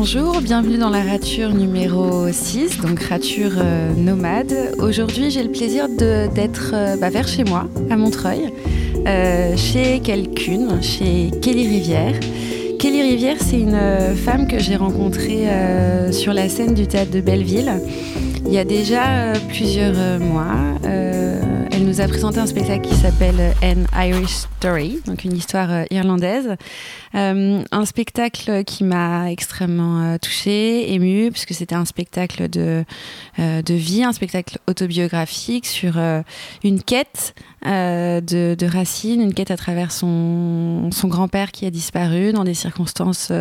Bonjour, bienvenue dans la rature numéro 6, donc rature euh, nomade. Aujourd'hui, j'ai le plaisir d'être euh, bah, vers chez moi, à Montreuil, euh, chez quelqu'une, chez Kelly Rivière. Kelly Rivière, c'est une femme que j'ai rencontrée sur la scène du théâtre de Belleville il y a déjà plusieurs mois nous a présenté un spectacle qui s'appelle An Irish Story, donc une histoire euh, irlandaise. Euh, un spectacle qui m'a extrêmement euh, touchée, émue, puisque c'était un spectacle de, de vie, un spectacle autobiographique sur une quête de, de Racine, une quête à travers son, son grand-père qui a disparu dans des circonstances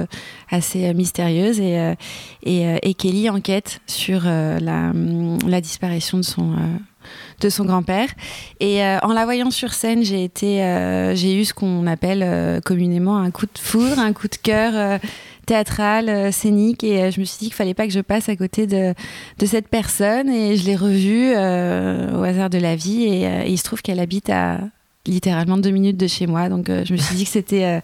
assez mystérieuses et, et, et, Kelly enquête sur la, la disparition de son de son grand-père. Et euh, en la voyant sur scène, j'ai été, euh, j'ai eu ce qu'on appelle euh, communément un coup de foudre, un coup de cœur théâtral, scénique, et je me suis dit qu'il fallait pas que je passe à côté de, de cette personne. Et je l'ai revue au hasard de la vie, et il se trouve qu'elle habite à littéralement deux minutes de chez moi. Donc euh, je me suis dit que c'était euh,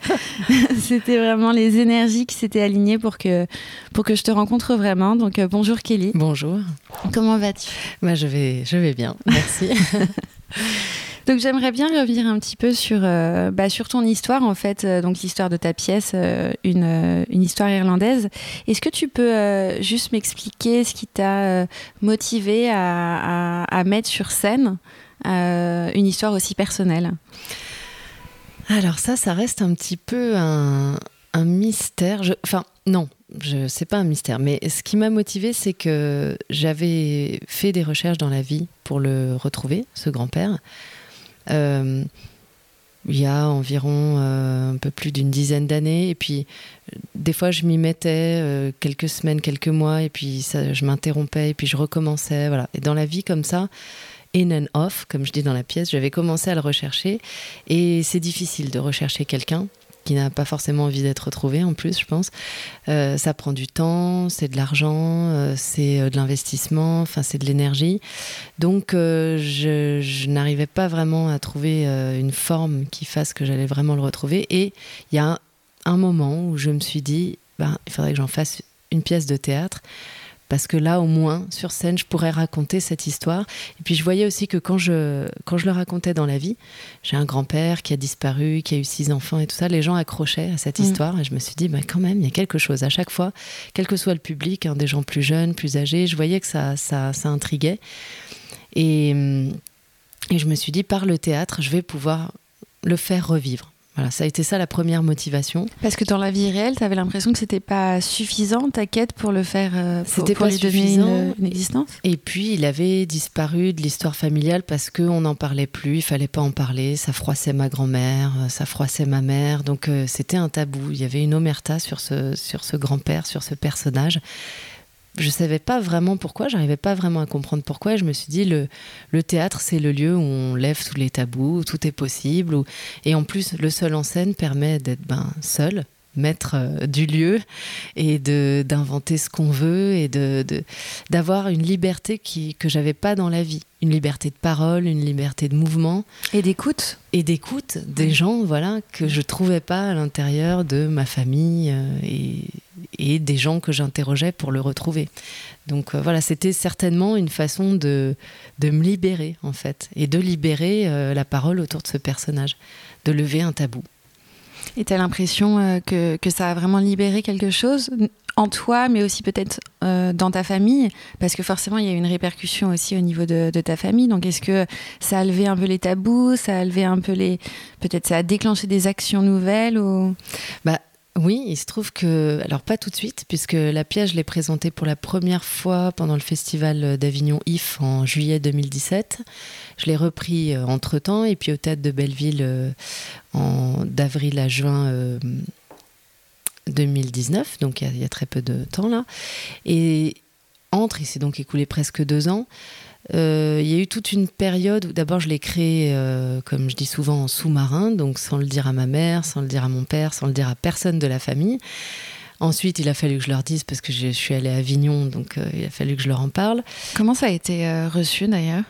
c'était vraiment les énergies qui s'étaient alignées pour que pour que je te rencontre vraiment. Donc euh, bonjour Kelly. Bonjour. Comment vas-tu? Bah, je vais je vais bien. Merci. Donc j'aimerais bien revenir un petit peu sur, bah, sur ton histoire en fait, donc l'histoire de ta pièce, une, une, histoire irlandaise. Est-ce que tu peux juste m'expliquer ce qui t'a motivé à, à, à, mettre sur scène? Une histoire aussi personnelle Alors ça, ça reste un petit peu un, mystère. Enfin, non, je sais pas un mystère, mais ce qui m'a motivé, c'est que j'avais fait des recherches dans la vie pour le retrouver, ce grand-père. Euh, il y a environ euh, un peu plus d'une dizaine d'années, et puis des fois je m'y mettais quelques semaines, quelques mois, et puis je m'interrompais, et puis je recommençais, voilà. Et dans la vie comme ça, in and off, comme je dis dans la pièce. J'avais commencé à le rechercher et c'est difficile de rechercher quelqu'un qui n'a pas forcément envie d'être retrouvé en plus, je pense. Euh, ça prend du temps, c'est de l'argent, euh, c'est euh, de l'investissement, enfin c'est de l'énergie. Donc je, n'arrivais pas vraiment à trouver une forme qui fasse que j'allais vraiment le retrouver. Et il y a un, moment où je me suis dit, ben, il faudrait que j'en fasse une pièce de théâtre parce que là, au moins, sur scène, je pourrais raconter cette histoire. Et puis, je voyais aussi que quand je, quand je le racontais dans la vie, j'ai un grand-père qui a disparu, qui a eu six enfants et tout ça, les gens accrochaient à cette mm. histoire. Et je me suis dit, bah, quand même, il y a quelque chose. À chaque fois, quel que soit le public, hein, des gens plus jeunes, plus âgés, je voyais que ça, ça, ça intriguait. Et, et je me suis dit, par le théâtre, je vais pouvoir le faire revivre. Voilà, ça a été ça la première motivation. Parce que dans la vie réelle, tu avais l'impression que c'était pas suffisant ta quête pour le faire, euh, c'était pour, pas suffisant. Une, existence? Et puis il avait disparu de l'histoire familiale parce qu'on n'en parlait plus, il fallait pas en parler, ça froissait ma grand-mère, euh, ça froissait ma mère, donc euh, c'était un tabou. Il y avait une omerta sur ce, sur ce grand-père, sur ce personnage je savais pas vraiment pourquoi, j'arrivais pas vraiment à comprendre pourquoi. Et je me suis dit, le, le théâtre, c'est le lieu où on lève tous les tabous, où tout est possible. Et en plus, le seul en scène permet d'être ben, seul, maître euh, du lieu, et d'inventer ce qu'on veut, et d'avoir de, une liberté qui, que j'avais pas dans la vie. Une liberté de parole, une liberté de mouvement. Et d'écoute. Et d'écoute des gens, voilà, que je trouvais pas à l'intérieur de ma famille. Euh, et et des gens que j'interrogeais pour le retrouver. Donc euh, voilà, c'était certainement une façon de, de me libérer en fait, et de libérer euh, la parole autour de ce personnage, de lever un tabou. Et tu as l'impression euh, que, ça a vraiment libéré quelque chose en toi, mais aussi peut-être dans ta famille, parce que forcément il y a une répercussion aussi au niveau de, de ta famille. Donc est-ce que ça a levé un peu les tabous, ça a levé un peu les, peut-être ça a déclenché des actions nouvelles ou? Bah oui, il se trouve que, alors pas tout de suite, puisque la pièce, je l'ai présentée pour la première fois pendant le festival d'Avignon IF en juillet 2017. Je l'ai repris euh, entre-temps, et puis au Théâtre de Belleville euh, en, d'avril à juin 2019, donc il y, y, a très peu de temps là. Et entre, il s'est donc écoulé presque deux ans. Euh, il y a eu toute une période où d'abord je l'ai créé, euh, comme je dis souvent, en sous-marin, donc sans le dire à ma mère, sans le dire à mon père, sans le dire à personne de la famille. Ensuite, il a fallu que je leur dise parce que je, suis allée à Avignon, donc euh, il a fallu que je leur en parle. Comment ça a été reçu d'ailleurs?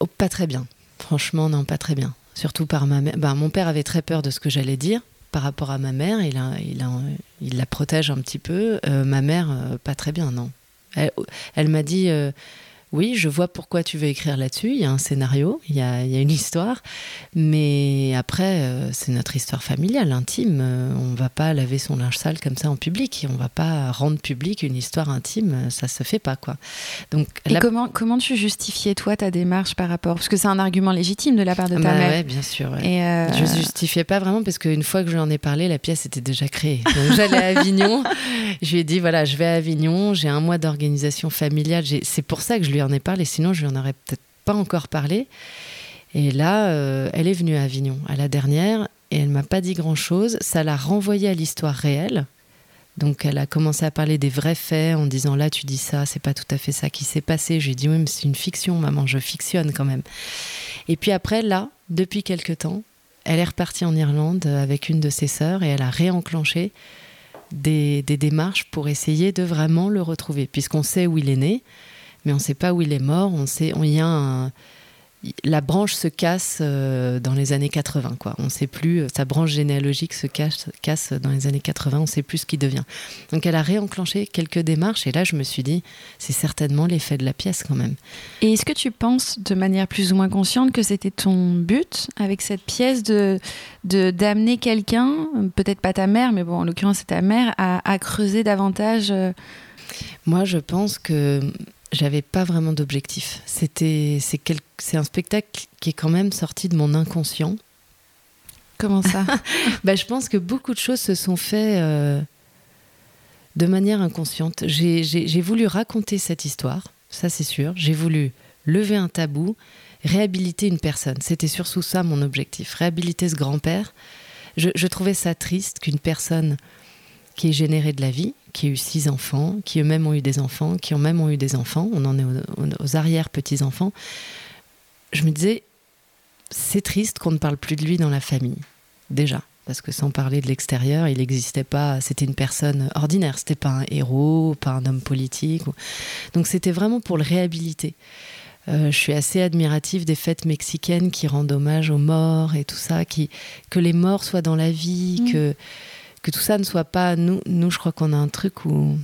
Oh, Pas très bien. Franchement, non, pas très bien. Surtout par ma mère. Ben, mon père avait très peur de ce que j'allais dire par rapport à ma mère. Il, a, il, a, il la protège un petit peu. Ma mère, pas très bien, non. Elle, elle m'a dit oui, je vois pourquoi tu veux écrire là-dessus. Il y a un scénario, il y a, il y a une histoire. Mais après, euh, c'est notre histoire familiale, intime. Euh, on va pas laver son linge sale comme ça en public. On va pas rendre public une histoire intime. Ça se fait pas, quoi. Donc, Et la- comment, comment tu justifiais, toi, ta démarche par rapport? Parce que c'est un argument légitime de la part de ta Bah mère. ouais, bien sûr. ouais. Et euh, Je justifiais pas vraiment parce qu'une fois que je lui en ai parlé, la pièce était déjà créée. Donc j'allais à Avignon. Je lui ai dit voilà, je vais à Avignon, j'ai un mois d'organisation familiale. C'est pour ça que je lui en ai parlé, sinon je lui en aurais peut-être pas encore parlé. Et là, euh, elle est venue à Avignon à la dernière et elle m'a pas dit grand-chose. Ça l'a renvoyée à l'histoire réelle. Donc elle a commencé à parler des vrais faits en disant là tu dis ça, c'est pas tout à fait ça qui s'est passé. Je lui ai dit oui mais c'est une fiction maman, je fictionne quand même. Et puis après là, depuis quelque temps, elle est repartie en Irlande avec une de ses sœurs et elle a réenclenché des démarches pour essayer de vraiment le retrouver, puisqu'on sait où il est né, mais on ne sait pas où il est mort. On sait, on y a un- la branche se casse euh, dans les années 80, quoi. On sait plus, euh, sa branche généalogique se casse, casse dans les années 80, on ne sait plus ce qu'il devient. Donc elle a réenclenché quelques démarches et là je me suis dit, c'est certainement l'effet de la pièce quand même. Et est-ce que tu penses de manière plus ou moins consciente que c'était ton but avec cette pièce de de- d'amener quelqu'un, peut-être pas ta mère, mais bon, en l'occurrence c'est ta mère, à, à creuser davantage euh, Moi, je pense que j'avais pas vraiment d'objectif. C'était, c'est quel- un spectacle qui est quand même sorti de mon inconscient. Comment ça Bah, je pense que beaucoup de choses se sont faites euh, de manière inconsciente. J'ai, voulu raconter cette histoire, ça c'est sûr. J'ai voulu lever un tabou, réhabiliter une personne. C'était surtout ça mon objectif, réhabiliter ce grand-père. Je, je trouvais ça triste qu'une personne qui ait généré de la vie, qui a eu six enfants, qui eux-mêmes ont eu des enfants, qui eux-mêmes ont eu des enfants, on en est aux, aux arrière-petits-enfants, je me disais, c'est triste qu'on ne parle plus de lui dans la famille, déjà. Parce que sans parler de l'extérieur, il n'existait pas, c'était une personne ordinaire, c'était pas un héros, pas un homme politique. Donc c'était vraiment pour le réhabiliter. Euh, je suis assez admirative des fêtes mexicaines qui rendent hommage aux morts et tout ça, qui, que les morts soient dans la vie, Mm. que, que tout ça ne soit pas. Nous, nous je crois qu'on a un truc où.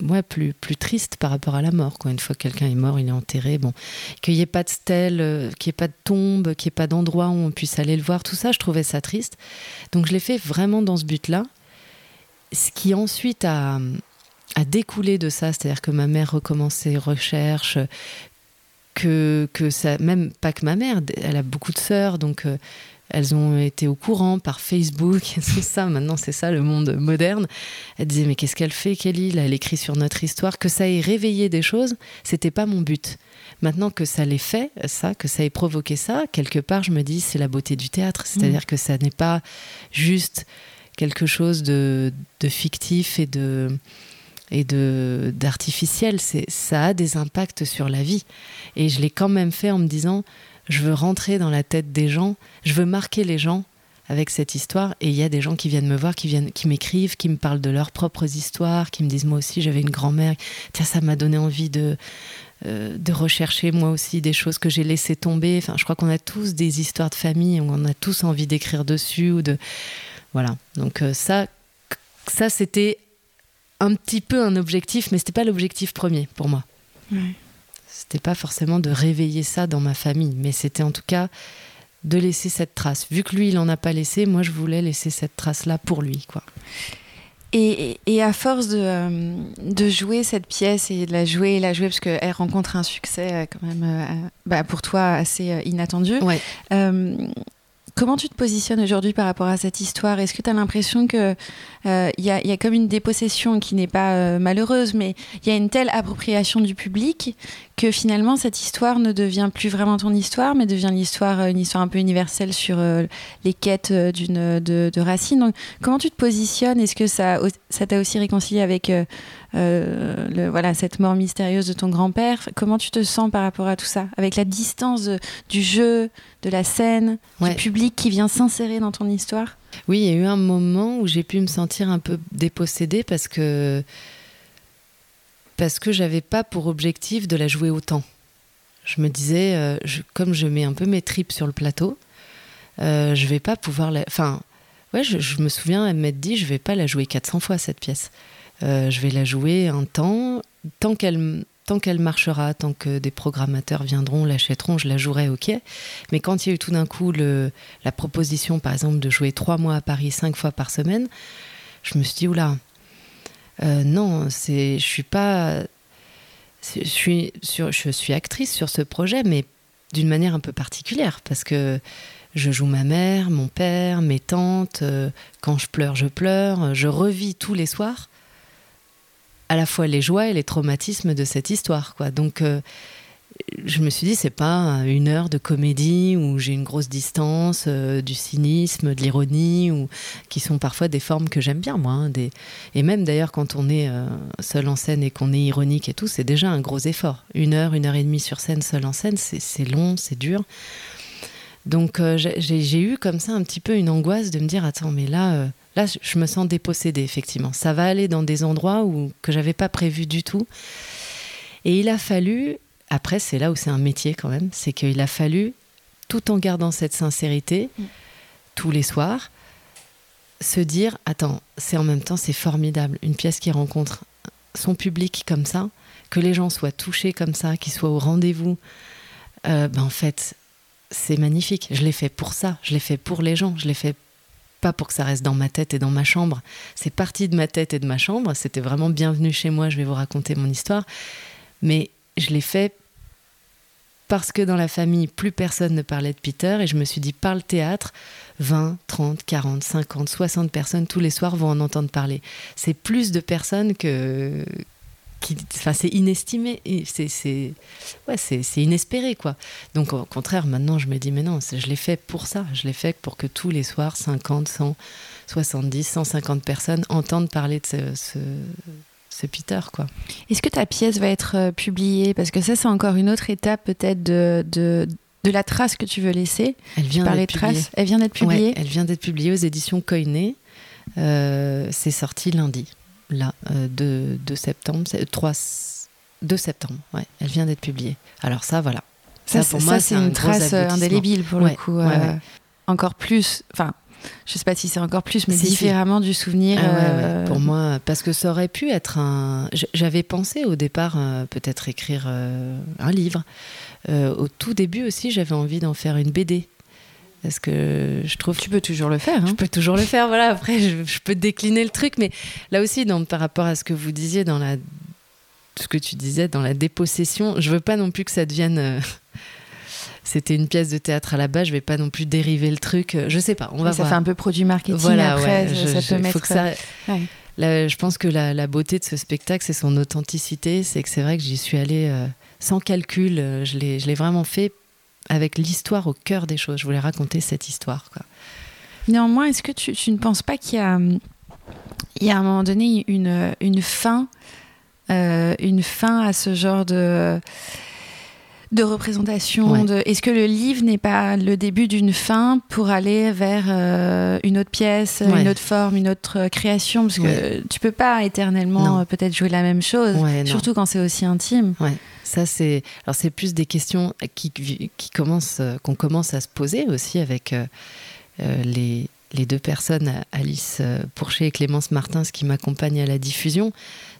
Ouais, plus, plus triste par rapport à la mort. Quoi. Une fois que quelqu'un est mort, il est enterré. Bon, qu'il n'y ait pas de stèle, euh, qu'il n'y ait pas de tombe, qu'il n'y ait pas d'endroit où on puisse aller le voir, tout ça, je trouvais ça triste. Donc je l'ai fait vraiment dans ce but-là. Ce qui ensuite a, a découlé de ça, c'est-à-dire que ma mère recommence ses recherches, que, que ça, même pas que ma mère, elle a beaucoup de sœurs, donc euh, elles ont été au courant par Facebook, c'est ça, maintenant c'est ça le monde moderne. Elle disait mais qu'est-ce qu'elle fait Kelly? Là, Elle écrit sur notre histoire, que ça ait réveillé des choses, c'était pas mon but. Maintenant que ça l'ait fait, ça, que ça ait provoqué ça, quelque part je me dis c'est la beauté du théâtre, c'est-à-dire que ça n'est pas juste quelque chose de, de fictif et de et de d'artificiel, c'est ça a des impacts sur la vie. Et je l'ai quand même fait en me disant je veux rentrer dans la tête des gens, je veux marquer les gens avec cette histoire. Et il y a des gens qui viennent me voir, qui viennent, qui m'écrivent, qui me parlent de leurs propres histoires, qui me disent moi aussi j'avais une grand-mère. Tiens, ça m'a donné envie de euh, de rechercher moi aussi des choses que j'ai laissées tomber. Enfin, je crois qu'on a tous des histoires de famille, on a tous envie d'écrire dessus ou de voilà. Donc euh, ça, ça c'était un petit peu un objectif, mais c'était pas l'objectif premier pour moi. C'était pas forcément de réveiller ça dans ma famille, mais c'était en tout cas de laisser cette trace. Vu que lui, il en a pas laissé, moi, je voulais laisser cette trace-là pour lui, quoi. Et, et à force de, euh, de jouer cette pièce et de la jouer et la jouer, parce qu'elle rencontre un succès euh, quand même euh, bah, pour toi assez inattendu, Ouais. Comment tu te positionnes aujourd'hui par rapport à cette histoire? Est-ce que tu as l'impression qu'il euh, y, a, comme une dépossession qui n'est pas euh, malheureuse, mais il y a une telle appropriation du public que finalement cette histoire ne devient plus vraiment ton histoire, mais devient l'histoire, euh, une histoire un peu universelle sur les quêtes de, de Racine. Donc, comment tu te positionnes? Est-ce que ça t'a aussi réconcilié avec euh, le, voilà cette mort mystérieuse de ton grand-père Comment tu te sens par rapport à tout ça, avec la distance de- du jeu, de la scène, Ouais. du public qui vient s'insérer dans ton histoire? Oui, il y a eu un moment où j'ai pu me sentir un peu dépossédée parce que parce que j'avais pas pour objectif de la jouer autant. Je me disais, euh, je- comme je mets un peu mes tripes sur le plateau, euh, je vais pas pouvoir la. Enfin, ouais, je, me souviens, elle m'a dit, je vais pas la jouer 400 fois cette pièce. Je vais la jouer un temps, tant qu'elle tant qu'elle marchera, tant que des programmateurs viendront, l'achèteront, je la jouerai, ok. Mais quand il y a eu tout d'un coup la proposition, par exemple, de jouer trois mois à Paris, cinq fois par semaine, je me suis dit, oula, euh, non, c'est, je suis pas, je suis, sur, je suis actrice sur ce projet, mais d'une manière un peu particulière, parce que je joue ma mère, mon père, mes tantes. Euh, quand je pleure, je pleure. Je revis tous les soirs à la fois les joies et les traumatismes de cette histoire. Quoi. Donc, euh, je me suis dit, c'est pas une heure de comédie où j'ai une grosse distance, euh, du cynisme, de l'ironie, ou qui sont parfois des formes que j'aime bien, moi. Hein. Et même d'ailleurs, quand on est euh, seul en scène et qu'on est ironique et tout, c'est déjà un gros effort. Une heure, une heure et demie sur scène, seul en scène, c'est long, c'est dur. Donc, j'ai eu comme ça un petit peu une angoisse de me dire, attends, mais là Là, je me sens dépossédée, effectivement. Ça va aller dans des endroits où, que j'avais pas prévu du tout. Et il a fallu, après, c'est là où c'est un métier quand même, c'est qu'il a fallu, tout en gardant cette sincérité, mm. tous les soirs, se dire attends, c'est en même temps, c'est formidable. Une pièce qui rencontre son public comme ça, que les gens soient touchés comme ça, qu'ils soient au rendez-vous. Euh, ben en fait, c'est magnifique. Je l'ai fait pour ça. Je l'ai fait pour les gens. Je l'ai fait pas pour que ça reste dans ma tête et dans ma chambre. C'est parti de ma tête et de ma chambre. C'était vraiment bienvenu chez moi. Je vais vous raconter mon histoire. Mais je l'ai fait parce que dans la famille, plus personne ne parlait de Peter. Et je me suis dit, par le théâtre, 20, 30, 40, 50, 60 personnes tous les soirs vont en entendre parler. C'est plus de personnes que, enfin, c'est inestimé, c'est, c'est, ouais, c'est, inespéré, quoi. Donc, au contraire, maintenant, je me dis, mais non, je l'ai fait pour ça. Je l'ai fait pour que tous les soirs, 50, 100, 70, 150 personnes entendent parler de ce, ce, Peter, quoi. Est-ce que ta pièce va être euh, publiée? Parce que ça, c'est encore une autre étape, peut-être, de, de, de la trace que tu veux laisser. Elle vient d'être publiée. Elle vient d'être publiée. elle vient d'être publiée aux éditions Coinet. Euh, c'est sorti lundi là, euh, de, de, septembre, 3, 2 septembre, ouais, elle vient d'être publiée. Alors ça, voilà. Ça, pour moi, c'est une trace euh, indélébile pour le coup. Euh, encore plus, enfin, je sais pas si c'est encore plus, mais différemment du souvenir. Ah pour moi, parce que ça aurait pu être un. J'avais pensé au départ peut-être écrire un livre. au tout début aussi, j'avais envie d'en faire une BD. Parce que je trouve. Tu peux toujours le faire. Hein. Je peux toujours le faire, voilà. Après, je, peux décliner le truc. Mais là aussi, donc, par rapport à ce que vous disiez dans la. Ce que tu disais dans la dépossession, je veux pas non plus que ça devienne. Euh, c'était une pièce de théâtre à la base, je vais pas non plus dériver le truc. Je sais pas, on va ça fait un peu produit marketing voilà, après, ça, peut mettre... ça... je pense que la, beauté de ce spectacle, c'est son authenticité. C'est que c'est vrai que j'y suis allée euh, sans calcul. Euh, je l'ai vraiment fait avec l'histoire au cœur des choses. Je voulais raconter cette histoire. Néanmoins, est-ce que tu, ne penses pas qu'il y a, il y a à un moment donné une, une fin, euh, une fin à ce genre de de représentation de est-ce que le livre n'est pas le début d'une fin pour aller vers euh, une autre pièce une autre forme une autre création? Parce que tu peux pas éternellement euh, peut-être jouer la même chose surtout quand c'est aussi intime. Ça, c'est alors c'est plus des questions qui, qui commencent, euh, qu'on commence à se poser aussi avec euh, euh, les, les, deux personnes, Alice Pourchet et Clémence Martins, qui m'accompagnent à la diffusion.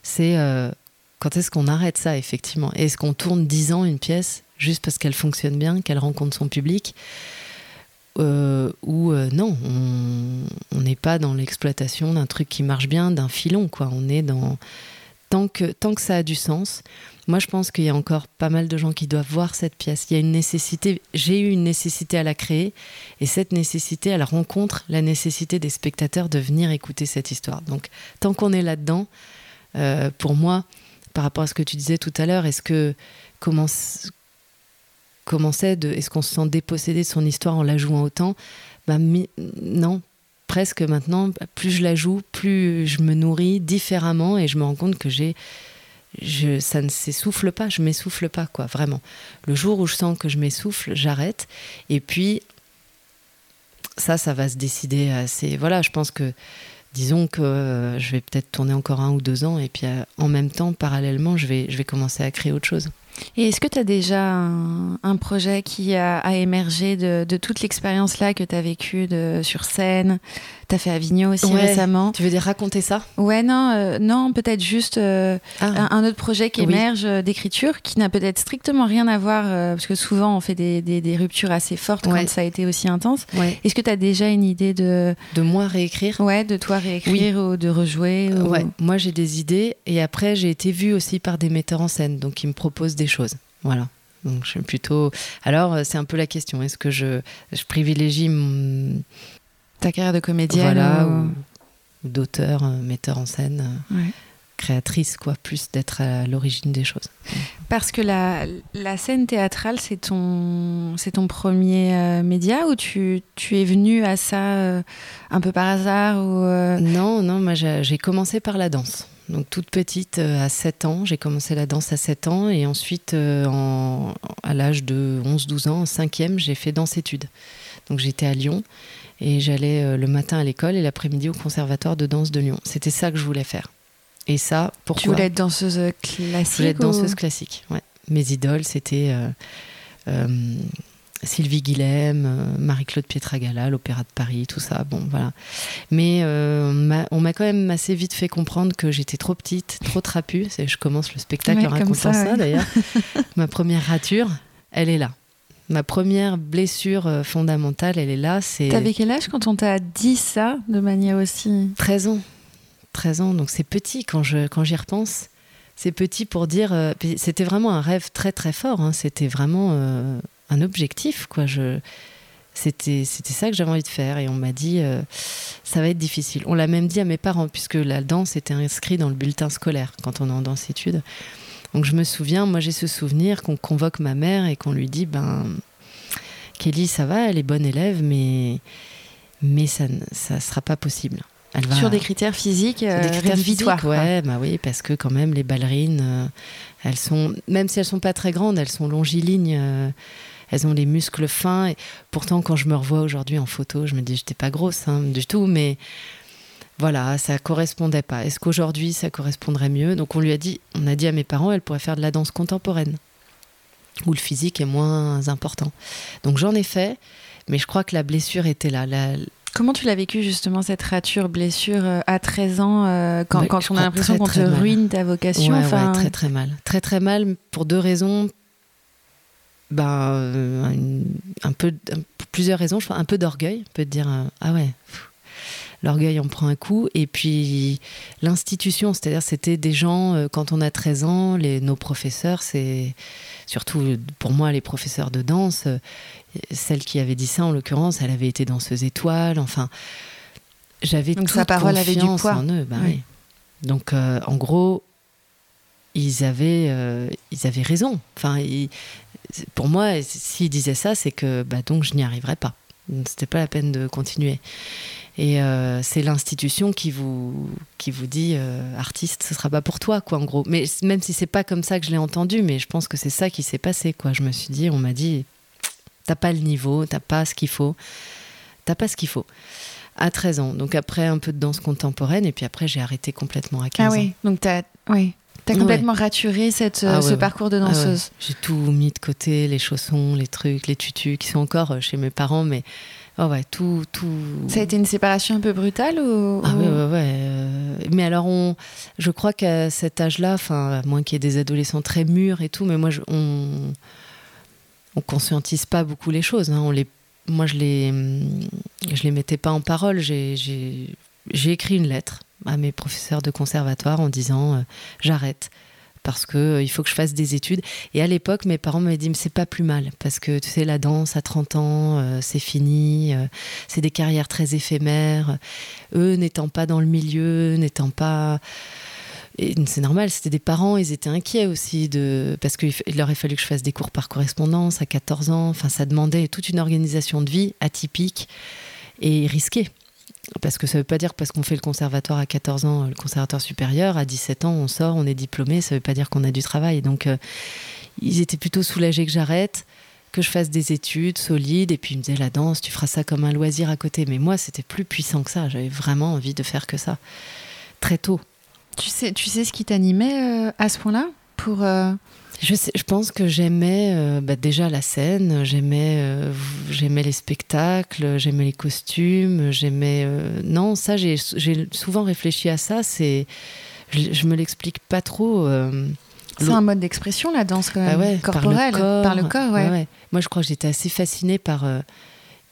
C'est quand est-ce qu'on arrête ça, effectivement? Est-ce qu'on tourne dix ans une pièce juste parce qu'elle fonctionne bien, qu'elle rencontre son public? Ou non, on n'est pas dans l'exploitation d'un truc qui marche bien, d'un filon. On est dans tant que tant que ça a du sens. Moi, je pense qu'il y a encore pas mal de gens qui doivent voir cette pièce. Il y a une nécessité, j'ai eu une nécessité à la créer, et cette nécessité, elle rencontre la nécessité des spectateurs de venir écouter cette histoire. Donc, tant qu'on est là-dedans, euh, pour moi, par rapport à ce que tu disais tout à l'heure, est-ce que comment c'est de, est-ce qu'on se sent dépossédé de son histoire en la jouant autant? Bah, non, presque maintenant, plus je la joue, plus je me nourris différemment et je me rends compte que j'ai je, ça ne s'essouffle pas, je m'essouffle pas, quoi, vraiment. Le jour où je sens que je m'essouffle, j'arrête. Et puis, ça, ça va se décider assez. Voilà, je pense que, disons que euh, je vais peut-être tourner encore un ou deux ans, et puis euh, en même temps, parallèlement, je vais, je vais commencer à créer autre chose. Et est-ce que tu as déjà un, projet qui a, émergé de, de toute l'expérience-là que tu as vécue sur scène? Tu as fait Avignon aussi récemment. Tu veux dire raconter ça? Ouais, non, euh, non peut-être juste euh, ah. un, autre projet qui émerge euh, d'écriture qui n'a peut-être strictement rien à voir, parce que souvent on fait des, des, ruptures assez fortes quand ça a été aussi intense. Est-ce que tu as déjà une idée de. De moi réécrire? Ouais, de toi réécrire ou de rejouer Ouais, moi j'ai des idées et après j'ai été vue aussi par des metteurs en scène, donc ils me proposent des choses. Voilà. Donc je suis plutôt. Alors c'est un peu la question. Est-ce que je, je privilégie ta carrière de comédienne ou, d'auteur, euh, metteur en scène, euh, créatrice, quoi, plus d'être à l'origine des choses. Parce que la, la scène théâtrale, c'est ton, c'est ton premier euh, média ou tu, tu, es venu à ça un peu par hasard ou Non, non, moi j'ai commencé par la danse. Donc toute petite, à 7 ans, j'ai commencé la danse à 7 ans et ensuite en, à l'âge de 11-12 ans, en cinquième, j'ai fait danse-études. Donc j'étais à Lyon et j'allais euh, le matin à l'école et l'après-midi au conservatoire de danse de Lyon. C'était ça que je voulais faire. Et ça, pourquoi? Tu voulais être danseuse classique Je voulais être danseuse classique, ouais. Mes idoles, c'était euh, euh, Sylvie Guilhem, Marie-Claude Pietragala, l'Opéra de Paris, tout ça. Bon, voilà. Mais on m'a quand même assez vite fait comprendre que j'étais trop petite, trop trapue. Je commence le spectacle en racontant ça, ça d'ailleurs. Ma première rature, elle est là. Ma première blessure euh, fondamentale, elle est là. C'est... T'avais quel âge quand on t'a dit ça de manière aussi 13 ans. 13 ans, donc c'est petit quand, je, quand j'y repense. C'est petit pour dire. Euh, c'était vraiment un rêve très très fort. Hein. C'était vraiment euh, un objectif. Quoi. Je, c'était, c'était ça que j'avais envie de faire. Et on m'a dit, ça va être difficile. On l'a même dit à mes parents, puisque la danse était inscrite dans le bulletin scolaire quand on est en danse-études. Donc je me souviens, moi j'ai ce souvenir qu'on convoque ma mère et qu'on lui dit ben Kelly, ça va, elle est bonne élève, mais mais ça ne sera pas possible. Elle va... Sur des critères physiques, des euh, critères physiques, ouais, bah oui, parce que quand même les ballerines, euh, elles sont, même si elles sont pas très grandes, elles sont longilignes. Elles ont les muscles fins. Et pourtant, quand je me revois aujourd'hui en photo, je me dis, j'étais pas grosse hein, du tout, mais voilà, ça correspondait pas. Est-ce qu'aujourd'hui ça correspondrait mieux? Donc on lui a dit, on a dit à mes parents, elle pourrait faire de la danse contemporaine, où le physique est moins important. Donc j'en ai fait, mais je crois que la blessure était là. Comment tu l'as vécu justement cette rature, blessure euh, à 13 ans, euh, quand, on a l'impression qu'on te ruine ta vocation enfin... Très très mal. Très très mal pour deux raisons. Euh, un, peu, plusieurs raisons. Je un peu d'orgueil, on peut te dire, ah ouais l'orgueil en prend un coup. Et puis l'institution, c'est-à-dire c'était des gens, euh, quand on a 13 ans, les, nos professeurs, c'est surtout pour moi les professeurs de danse, euh, celle qui avait dit ça en l'occurrence, elle avait été danseuse étoile, enfin j'avais toute sa parole avait du poids. en eux. Bah Donc euh, en gros, ils avaient, ils avaient raison. Enfin, pour moi, s'ils disaient ça, c'est que bah, donc je n'y arriverais pas. C'était pas la peine de continuer. Et euh, c'est l'institution qui vous, qui vous dit euh, artiste, ce sera pas pour toi, quoi, en gros. Mais même si c'est pas comme ça que je l'ai entendu, mais je pense que c'est ça qui s'est passé, quoi. Je me suis dit, on m'a dit, t'as pas le niveau, t'as pas ce qu'il faut, t'as pas ce qu'il faut. À 13 ans. Donc après, un peu de danse contemporaine, et puis après, j'ai arrêté complètement à 15 ah, oui. Donc t'as, oui. T'as complètement raturé cette, ah ce parcours de ah danseuse. j'ai tout mis de côté, les chaussons, les trucs, les tutus, qui sont encore euh, chez mes parents, mais Oh ouais, tout, tout. Ça a été une séparation un peu brutale ou Ah ouais. Euh, mais alors, on, je crois qu'à cet âge-là, enfin, à moins qu'il y ait des adolescents très mûrs et tout, mais moi, je, on, on conscientise pas beaucoup les choses. Hein. On les, moi, je les, je les mettais pas en parole. J'ai, écrit une lettre à mes professeurs de conservatoire en disant euh, j'arrête parce que euh, il faut que je fasse des études. Et à l'époque, mes parents m'avaient dit, mais c'est pas plus mal, parce que tu sais, la danse à 30 ans, euh, c'est fini, c'est des carrières très éphémères. Eux n'étant pas dans le milieu, n'étant pas. c'est normal, c'était des parents, ils étaient inquiets aussi, de, parce qu'il leur a fallu que je fasse des cours par correspondance à 14 ans. Enfin, ça demandait toute une organisation de vie atypique et risquée. Parce que ça ne veut pas dire parce qu'on fait le conservatoire à 14 ans, le conservatoire supérieur, à 17 ans, on sort, on est diplômé, ça ne veut pas dire qu'on a du travail. Donc, euh, ils étaient plutôt soulagés que j'arrête, que je fasse des études solides, et puis ils me disaient la danse, tu feras ça comme un loisir à côté. Mais moi, c'était plus puissant que ça. J'avais vraiment envie de faire que ça, très tôt. Tu sais, tu sais ce qui t'animait euh, à ce point-là? Pour je, sais, je pense que j'aimais bah, déjà la scène, j'aimais j'aimais les spectacles, j'aimais les costumes, j'aimais non ça j'ai souvent réfléchi à ça. C'est je, je me l'explique pas trop. C'est un mode d'expression, la danse, quand même, ah corporelle, par le corps. ouais. Moi, je crois que j'étais assez fascinée par. Euh,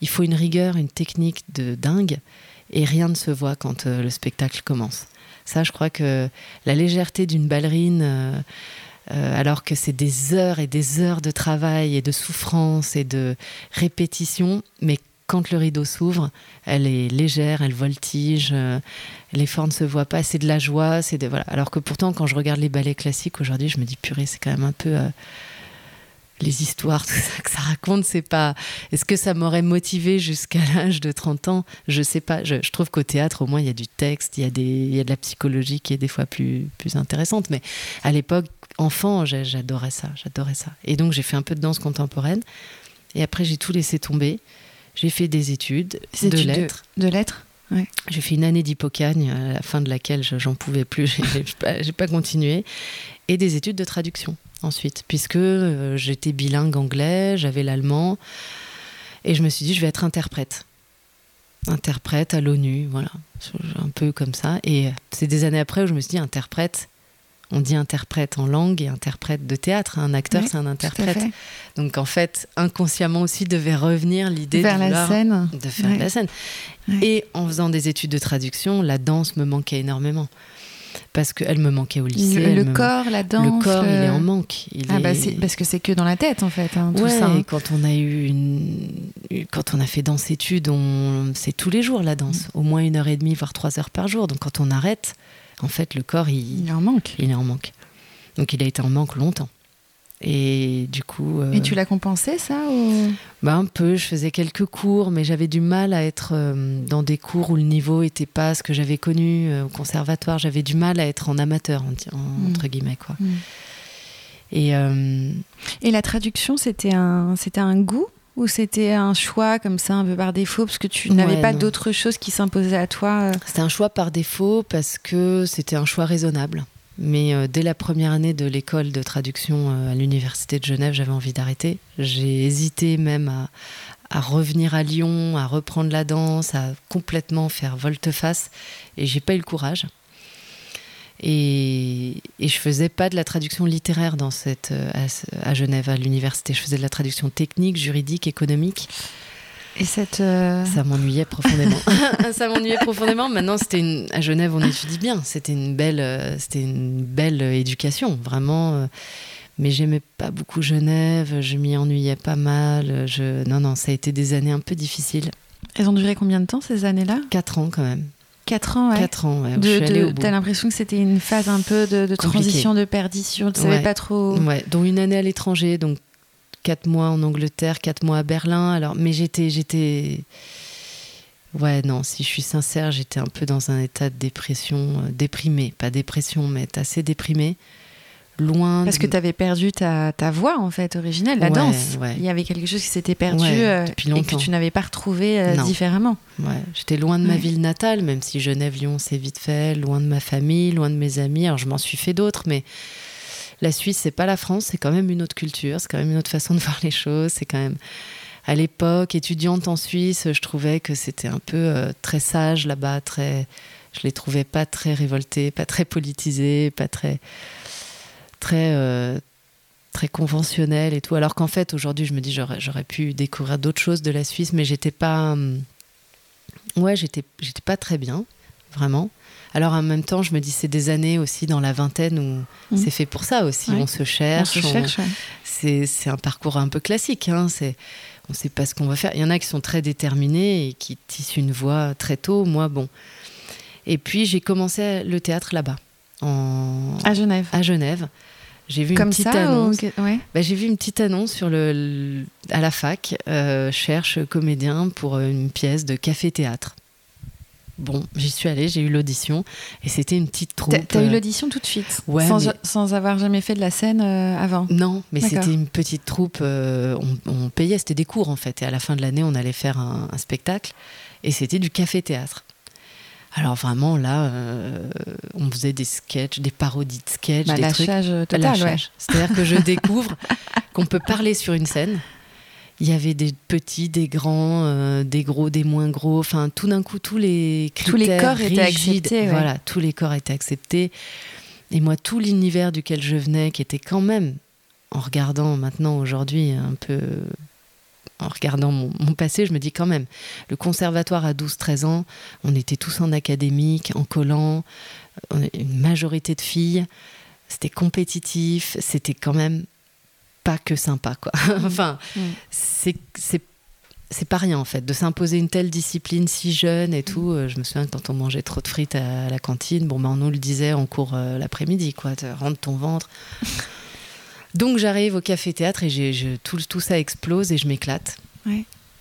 il faut une rigueur, une technique de dingue, et rien ne se voit quand euh, le spectacle commence. Ça, je crois que la légèreté d'une ballerine, euh, alors que c'est des heures et des heures de travail et de souffrance et de répétition, mais quand le rideau s'ouvre, elle est légère, elle voltige, euh, l'effort ne se voit pas, c'est de la joie, c'est de voilà. Alors que pourtant, quand je regarde les ballets classiques aujourd'hui, je me dis purée, c'est quand même un peu euh, les histoires, tout ça que ça raconte, c'est pas. Est-ce que ça m'aurait motivé jusqu'à l'âge de 30 ans? Je sais pas. Je, trouve qu'au théâtre, au moins, il y a du texte, il y a y a de la psychologie qui est des fois plus plus intéressante. Mais à l'époque, enfant, j'adorais ça, j'adorais ça. Et donc, j'ai fait un peu de danse contemporaine. Et après, j'ai tout laissé tomber. J'ai fait des études, de lettres. De, lettres J'ai fait une année d'hypocagne, à la fin de laquelle j'en pouvais plus, j'ai pas, pas continué. Et des études de traduction ensuite, puisque euh, j'étais bilingue anglais, j'avais l'allemand. Et je me suis dit, je vais être interprète. Interprète à l'ONU, voilà. Un peu comme ça. Et c'est des années après où je me suis dit, interprète, on dit interprète en langue et interprète de théâtre. Un acteur, c'est un interprète. Donc en fait, inconsciemment aussi devait revenir l'idée de, la scène. de faire la scène. Et en faisant des études de traduction, la danse me manquait énormément. Parce qu'elle me manquait au lycée. Le, corps, la danse. Le corps, il est en manque. ah bah parce que c'est que dans la tête en fait. Hein, tout ça, hein. et quand on a eu une, quand on a fait danse études, on... c'est tous les jours la danse, mm. au moins une heure et demie, voire trois heures par jour. Donc quand on arrête, en fait, le corps, il, est en manque. Il est en manque. Donc il a été en manque longtemps. Et du coup. Euh, et tu l'as compensé ça ou... bah, Un peu. Je faisais quelques cours, mais j'avais du mal à être euh, dans des cours où le niveau n'était pas ce que j'avais connu euh, au conservatoire. J'avais du mal à être en amateur, mm. entre guillemets. Quoi. Mm. Et, et la traduction, c'était un, c'était un goût? Ou c'était un choix comme ça, un peu par défaut, parce que tu n'avais pas d'autre chose qui s'imposait à toi euh C'était un choix par défaut parce que c'était un choix raisonnable. Mais euh, dès la première année de l'école de traduction euh, à l'université de Genève, j'avais envie d'arrêter. J'ai hésité même à, à, revenir à Lyon, à reprendre la danse, à complètement faire volte-face. Et j'ai pas eu le courage. Et, et, je faisais pas de la traduction littéraire dans cette, euh, à, Genève, à l'université. Je faisais de la traduction technique, juridique, économique. Et cette euh, Ça m'ennuyait profondément. ça m'ennuyait profondément. Maintenant, c'était à Genève, on étudie bien. C'était une belle, euh, c'était une belle éducation, vraiment. Mais j'aimais pas beaucoup Genève. Je m'y ennuyais pas mal. Je... Non, non, ça a été des années un peu difficiles. Elles ont duré combien de temps ces années-là? Quatre ans quand même. 4 ans, ouais. 4 ans, ouais. T'as l'impression que c'était une phase un peu de, transition, de perdition, tu savais pas trop. Ouais, dont une année à l'étranger, donc 4 mois en Angleterre, 4 mois à Berlin. Alors, mais j'étais, j'étais. Ouais, non, si je suis sincère, j'étais un peu dans un état de dépression, euh, déprimé. Pas dépression, mais assez déprimé loin. Parce que tu avais perdu ta, ta, voix, en fait, originelle, la danse. Il y avait quelque chose qui s'était perdu euh, et que tu n'avais pas retrouvé euh, différemment. J'étais loin de ma ville natale, même si Genève-Lyon, c'est vite fait, loin de ma famille, loin de mes amis. Alors, je m'en suis fait d'autres, mais la Suisse, c'est pas la France, c'est quand même une autre culture, c'est quand même une autre façon de voir les choses, c'est quand même. À l'époque, étudiante en Suisse, je trouvais que c'était un peu euh, très sage là-bas, très. Je les trouvais pas très révoltés, pas très politisés, pas très très euh, très conventionnel et tout. Alors qu'en fait, aujourd'hui, je me dis j'aurais j'aurais pu découvrir d'autres choses de la Suisse, mais j'étais pas hum, ouais j'étais j'étais pas très bien vraiment. Alors en même temps, je me dis c'est des années aussi dans la vingtaine où mmh. c'est fait pour ça aussi. On se cherche. On se cherche C'est un parcours un peu classique. Hein. C'est on sait pas ce qu'on va faire. Il y en a qui sont très déterminés et qui tissent une voie très tôt. Moi, bon. Et puis j'ai commencé le théâtre là-bas. En... À Genève. À Genève. J'ai vu une petite annonce. Bah, j'ai vu une petite annonce sur le, à la fac. Euh, cherche comédien pour une pièce de café-théâtre. Bon, j'y suis allée, j'ai eu l'audition et c'était une petite troupe. T'as eu euh, l'audition tout de suite? Ouais, sans, sans, avoir jamais fait de la scène euh, avant? Non, mais c'était une petite troupe. on, payait, c'était des cours en fait. Et à la fin de l'année, on allait faire un, un spectacle et c'était du café-théâtre. Alors vraiment là, euh, on faisait des sketchs, des parodies de sketchs, bah, des lâchage trucs. total, Lâchage. C'est-à-dire que je découvre qu'on peut parler sur une scène. Il y avait des petits, des grands, euh, des gros, des moins gros. Enfin, tout d'un coup, tous les critères Tous les corps rigides, étaient acceptés, ouais. Voilà, tous les corps étaient acceptés. Et moi, tout l'univers duquel je venais, qui était quand même, en regardant maintenant aujourd'hui un peu en regardant mon, mon, passé, je me dis quand même, le conservatoire à 12-13 ans, on était tous en académique, en collant, est une majorité de filles, c'était compétitif, c'était quand même pas que sympa, quoi. enfin, Mm. c'est c'est pas rien en fait de s'imposer une telle discipline si jeune et tout. Euh, Je me souviens que quand on mangeait trop de frites à la cantine, bon ben on nous le disait en cours euh, l'après-midi, quoi, te rentre ton ventre. Donc j'arrive au café théâtre et je- tout, tout ça explose et je m'éclate.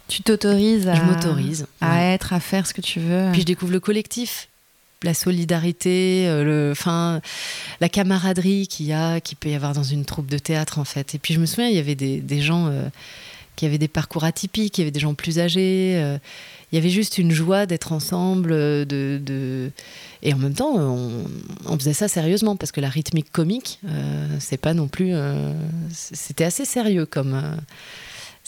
Tu t'autorises à, Je m'autorise. à ouais. être, à faire ce que tu veux. Puis je découvre le collectif, la solidarité, euh, le, enfin, la camaraderie qu'il y a, qu'il peut y avoir dans une troupe de théâtre en fait. Et puis je me souviens, il y avait des, des gens euh, qui avaient des parcours atypiques, il y avait des gens plus âgés. euh, il y avait juste une joie d'être ensemble, euh, de, et en même temps, on, on faisait ça sérieusement parce que la rythmique comique, euh, c'est pas non plus, c'était assez sérieux comme.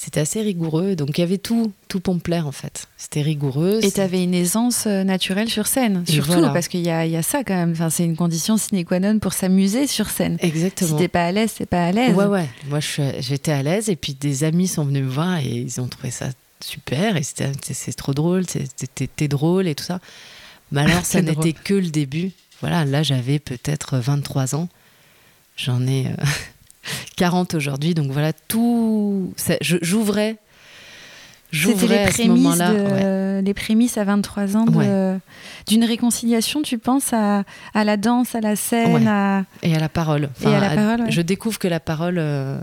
C'était assez rigoureux, donc il y avait tout, tout pour me plaire en fait. C'était rigoureux. Et tu avais une aisance euh, naturelle sur scène, surtout, voilà. parce qu'il y y a ça quand même. Enfin, c'est une condition sine qua non pour s'amuser sur scène. Si Exactement. t'es pas à l'aise, t'es pas à l'aise. Ouais, ouais. Moi, j'étais à l'aise et puis des amis sont venus me voir et ils ont trouvé ça super et c'était c'est- trop drôle, t'es drôle et tout ça. Mais alors, ça n'était que le début. Voilà, là, j'avais peut-être 23 ans. J'en ai euh, 40 aujourd'hui. Donc voilà, tout. J'ouvrais. C'était les ce prémices, de- ouais. les prémices à 23 ans d'une réconciliation, tu penses, à, à la danse, à la scène, Ouais. à... Et à la parole. Et à la parole, ouais. Je découvre que la parole, euh,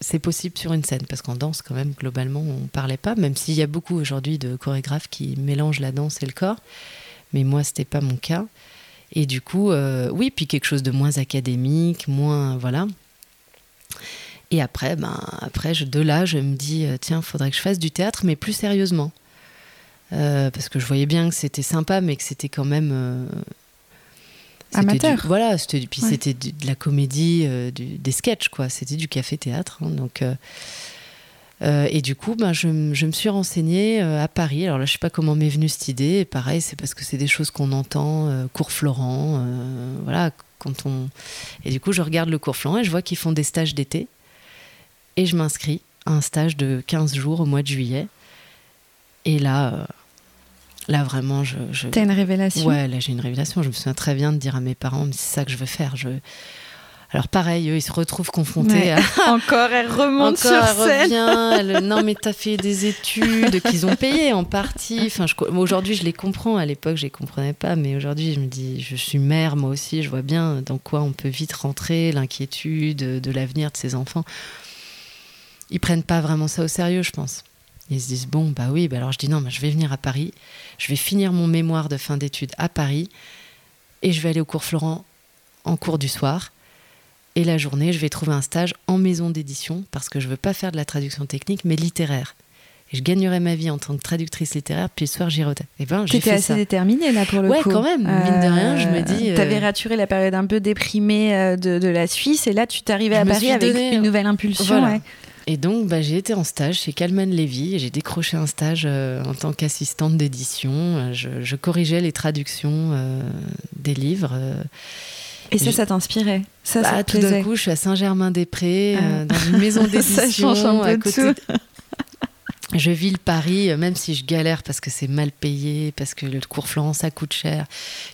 c'est possible sur une scène. Parce qu'en danse, quand même, globalement, on parlait pas. Même s'il y a beaucoup aujourd'hui de chorégraphes qui mélangent la danse et le corps. Mais moi, c'était pas mon cas. Et du coup, euh, oui, puis quelque chose de moins académique, moins. Voilà. Et après, ben, après je, de là, je me dis, euh, tiens, faudrait que je fasse du théâtre, mais plus sérieusement. Euh, parce que je voyais bien que c'était sympa, mais que c'était quand même. euh, Amateur. du- voilà, c'était puis Ouais. c'était de la comédie, euh, du- des sketchs, quoi. C'était du café-théâtre. hein, donc. et du coup, ben, je, je me suis renseignée à Paris. Alors là, je sais pas comment m'est venue cette idée. Et pareil, c'est parce que c'est des choses qu'on entend, cours Florent, voilà, quand on. Et du coup, je regarde le cours Florent et je vois qu'ils font des stages d'été. Et je m'inscris à un stage de 15 jours au mois de juillet. Et là, euh, là vraiment, je. je... T'as une révélation? Ouais, là j'ai une révélation. Je me souviens très bien de dire à mes parents, mais c'est ça que je veux faire. Je... Alors pareil, eux, ils se retrouvent confrontés Ouais. à, Encore, elle remonte encore, sur elle scène. revient. elle- non, mais t'as fait des études qu'ils ont payées en partie. Enfin, je aujourd'hui, je les comprends. À l'époque, je les comprenais pas. Mais aujourd'hui, je me dis, je suis mère, moi aussi. Je vois bien dans quoi on peut vite rentrer, l'inquiétude de l'avenir de ses enfants. Ils prennent pas vraiment ça au sérieux, je pense. Ils se disent, bon, bah oui, bah alors je dis non, mais je vais venir à Paris. Je vais finir mon mémoire de fin d'études à Paris. Et je vais aller au cours Florent en cours du soir. Et la journée, je vais trouver un stage en maison d'édition parce que je veux pas faire de la traduction technique, mais littéraire. Et je gagnerai ma vie en tant que traductrice littéraire, puis le soir, j'y retourne. Et ben, j'ai fait assez ça. déterminée là pour le Ouais, coup. quand même, mine de rien, je me dis, euh, T'avais raturé la période un peu déprimée euh, de, de la Suisse et là tu t'arrivais à Paris avec donné- une nouvelle impulsion. Voilà. ouais. Et donc, bah, j'ai été en stage chez Calman Levy j'ai décroché un stage euh, en tant qu'assistante d'édition. Je, je corrigeais les traductions euh, des livres. euh. Et ça, ça t'inspirait? Ça, ça Bah, te tout d'un coup, je suis à Saint-Germain-des-Prés, euh, Ah. dans une maison Ça d'édition. à côté de- Je vis le Paris, même si je galère parce que c'est mal payé, parce que le cours Florent, ça coûte cher,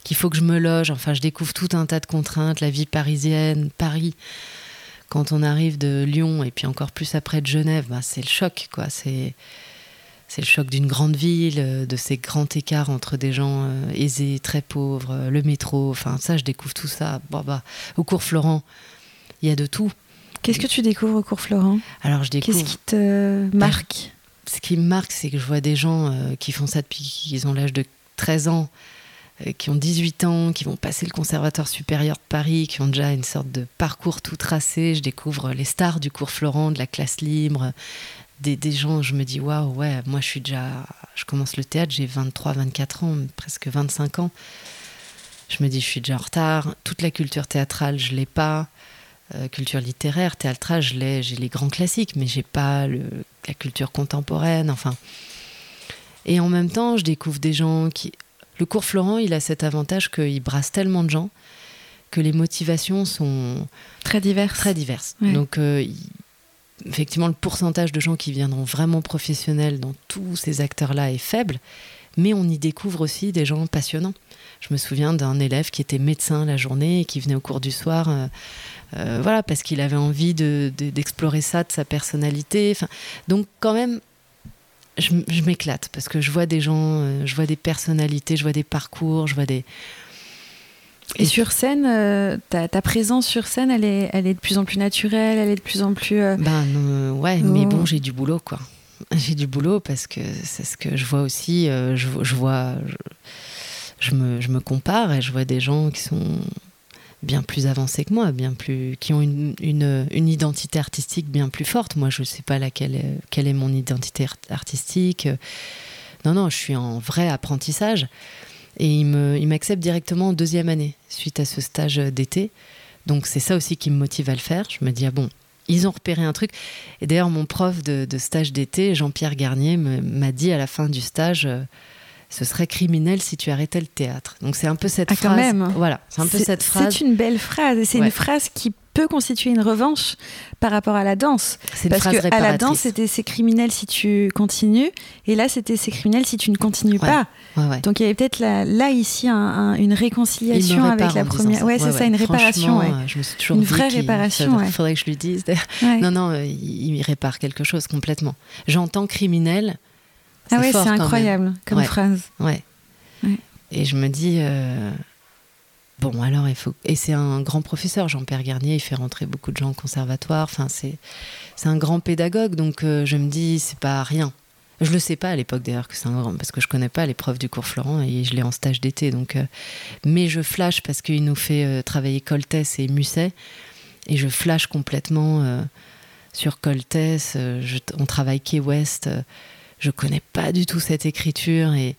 qu'il faut que je me loge. Enfin, je découvre tout un tas de contraintes, la vie parisienne, Paris. Quand on arrive de Lyon et puis encore plus après de Genève, bah, c'est le choc, quoi. C'est c'est le choc d'une grande ville, euh, de ces grands écarts entre des gens euh, aisés, très pauvres, euh, le métro. Enfin, ça, je découvre tout ça. Bon, bah, au cours Florent, il y a de tout. Qu'est-ce que tu découvres au cours Florent? Alors, je découvre. Qu'est-ce qui te marque? Ce qui me marque, c'est que je vois des gens euh, qui font ça depuis qu'ils ont l'âge de 13 ans, qui ont 18 ans, qui vont passer le conservatoire supérieur de Paris, qui ont déjà une sorte de parcours tout tracé. Je découvre les stars du cours Florent, de la classe libre, des, gens, je me dis, waouh, ouais, moi je suis déjà je commence le théâtre, j'ai 23, 24 ans, presque 25 ans. Je me dis, je suis déjà en retard. Toute la culture théâtrale, je l'ai pas. Euh, culture littéraire, théâtrale, je l'ai. J'ai les grands classiques, mais j'ai pas la culture contemporaine. Enfin. Et en même temps, je découvre des gens qui. Le cours Florent, il a cet avantage qu'il brasse tellement de gens que les motivations sont très diverses. Très diverses. Donc, euh, effectivement, le pourcentage de gens qui viendront vraiment professionnels dans tous ces acteurs-là est faible, mais on y découvre aussi des gens passionnants. Je me souviens d'un élève qui était médecin la journée et qui venait au cours du soir, euh, euh, voilà, parce qu'il avait envie d'explorer ça de sa personnalité. Enfin, donc quand même, je, m'éclate parce que je vois des gens, euh, je vois des personnalités, je vois des parcours, je vois des. Et, sur scène, ta, présence sur scène, elle est, elle est de plus en plus naturelle, elle est de plus en plus. Ben ouais, mais bon, j'ai du boulot quoi. J'ai du boulot parce que c'est ce que je vois aussi. je, je vois je me, je me, compare et je vois des gens qui sont bien plus avancés que moi, bien plus, qui ont une, identité artistique bien plus forte. Moi, je ne sais pas laquelle quelle est mon identité artistique. Non, non, je suis en vrai apprentissage. Et il m'accepte directement en deuxième année, suite à ce stage d'été. Donc c'est ça aussi qui me motive à le faire. Je me dis, ah bon, ils ont repéré un truc. Et d'ailleurs, mon prof de, de stage d'été, Jean-Pierre Garnier, m'a dit à la fin du stage, ce serait criminel si tu arrêtais le théâtre. Donc c'est un peu cette ah, phrase. Quand même. Voilà, c'est un peu cette phrase. C'est une belle phrase et c'est une phrase qui peut constituer une revanche par rapport à la danse. C'est une Parce phrase que à la danse, c'était c'est criminel si tu continues, et là, c'était c'est criminel si tu ne continues pas. Donc il y avait peut-être là, ici une réconciliation avec la première. Ouais, c'est ça, une réparation. Je me suis toujours une vraie réparation. Il faudrait que je lui dise. Non, non, euh, il répare quelque chose complètement. J'entends criminel ah ouais, c'est incroyable comme phrase. Ouais. Et je me dis, euh, bon, alors il faut. Et c'est un grand professeur, Jean-Pierre Garnier, il fait rentrer beaucoup de gens au conservatoire. Enfin, c'est, un grand pédagogue, donc euh, je me dis, c'est pas rien. Je le sais pas à l'époque d'ailleurs que c'est un grand, parce que je connais pas l'épreuve du cours Florent et je l'ai en stage d'été. Donc, euh, mais je flash parce qu'il nous fait travailler Coltès et Musset, et je flash complètement sur Coltès. on travaille Key West je connais pas du tout cette écriture et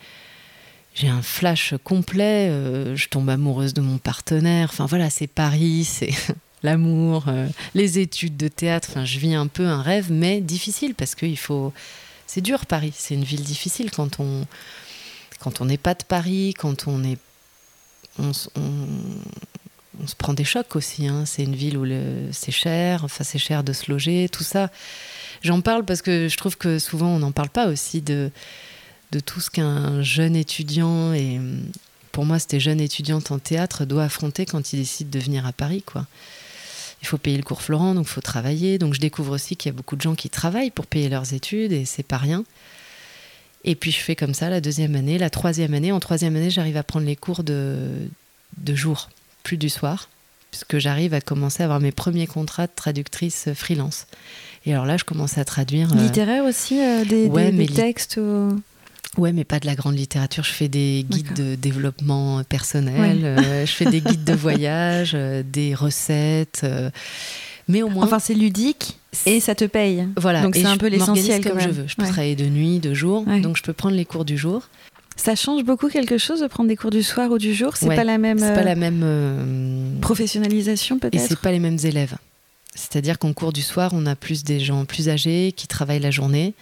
j'ai un flash complet. Euh, je tombe amoureuse de mon partenaire. Enfin voilà, c'est Paris, c'est l'amour, euh, les études de théâtre. Enfin, je vis un peu un rêve, mais difficile parce qu'il faut. C'est dur Paris. C'est une ville difficile quand on quand on n'est pas de Paris, quand on est on, se prend des chocs aussi. Hein. C'est une ville où c'est cher. Enfin, c'est cher de se loger, tout ça. J'en parle parce que je trouve que souvent on n'en parle pas aussi de, de tout ce qu'un jeune étudiant, et pour moi c'était jeune étudiante en théâtre, doit affronter quand il décide de venir à Paris. quoi. Il faut payer le cours Florent, donc il faut travailler. Donc je découvre aussi qu'il y a beaucoup de gens qui travaillent pour payer leurs études et c'est pas rien. Et puis je fais comme ça la deuxième année, la troisième année. En troisième année, j'arrive à prendre les cours de, de jour, plus du soir, puisque j'arrive à commencer à avoir mes premiers contrats de traductrice freelance. Et alors là, je commence à traduire. Euh, Littéraire aussi, euh, des, des, textes Ouais, mais pas de la grande littérature. Je fais des guides de développement personnel, euh, je fais des guides de voyage, des recettes. mais au moins. Enfin, c'est ludique et ça te paye. Voilà. Donc c'est un peu l'essentiel comme je veux. Je peux travailler de nuit, de jour. Donc je peux prendre les cours du jour. Ça change beaucoup quelque chose de prendre des cours du soir ou du jour? C'est pas la même. C'est pas la même professionnalisation peut-être? Et c'est pas les mêmes élèves. C'est-à-dire qu'en cours du soir, on a plus des gens plus âgés qui travaillent la journée,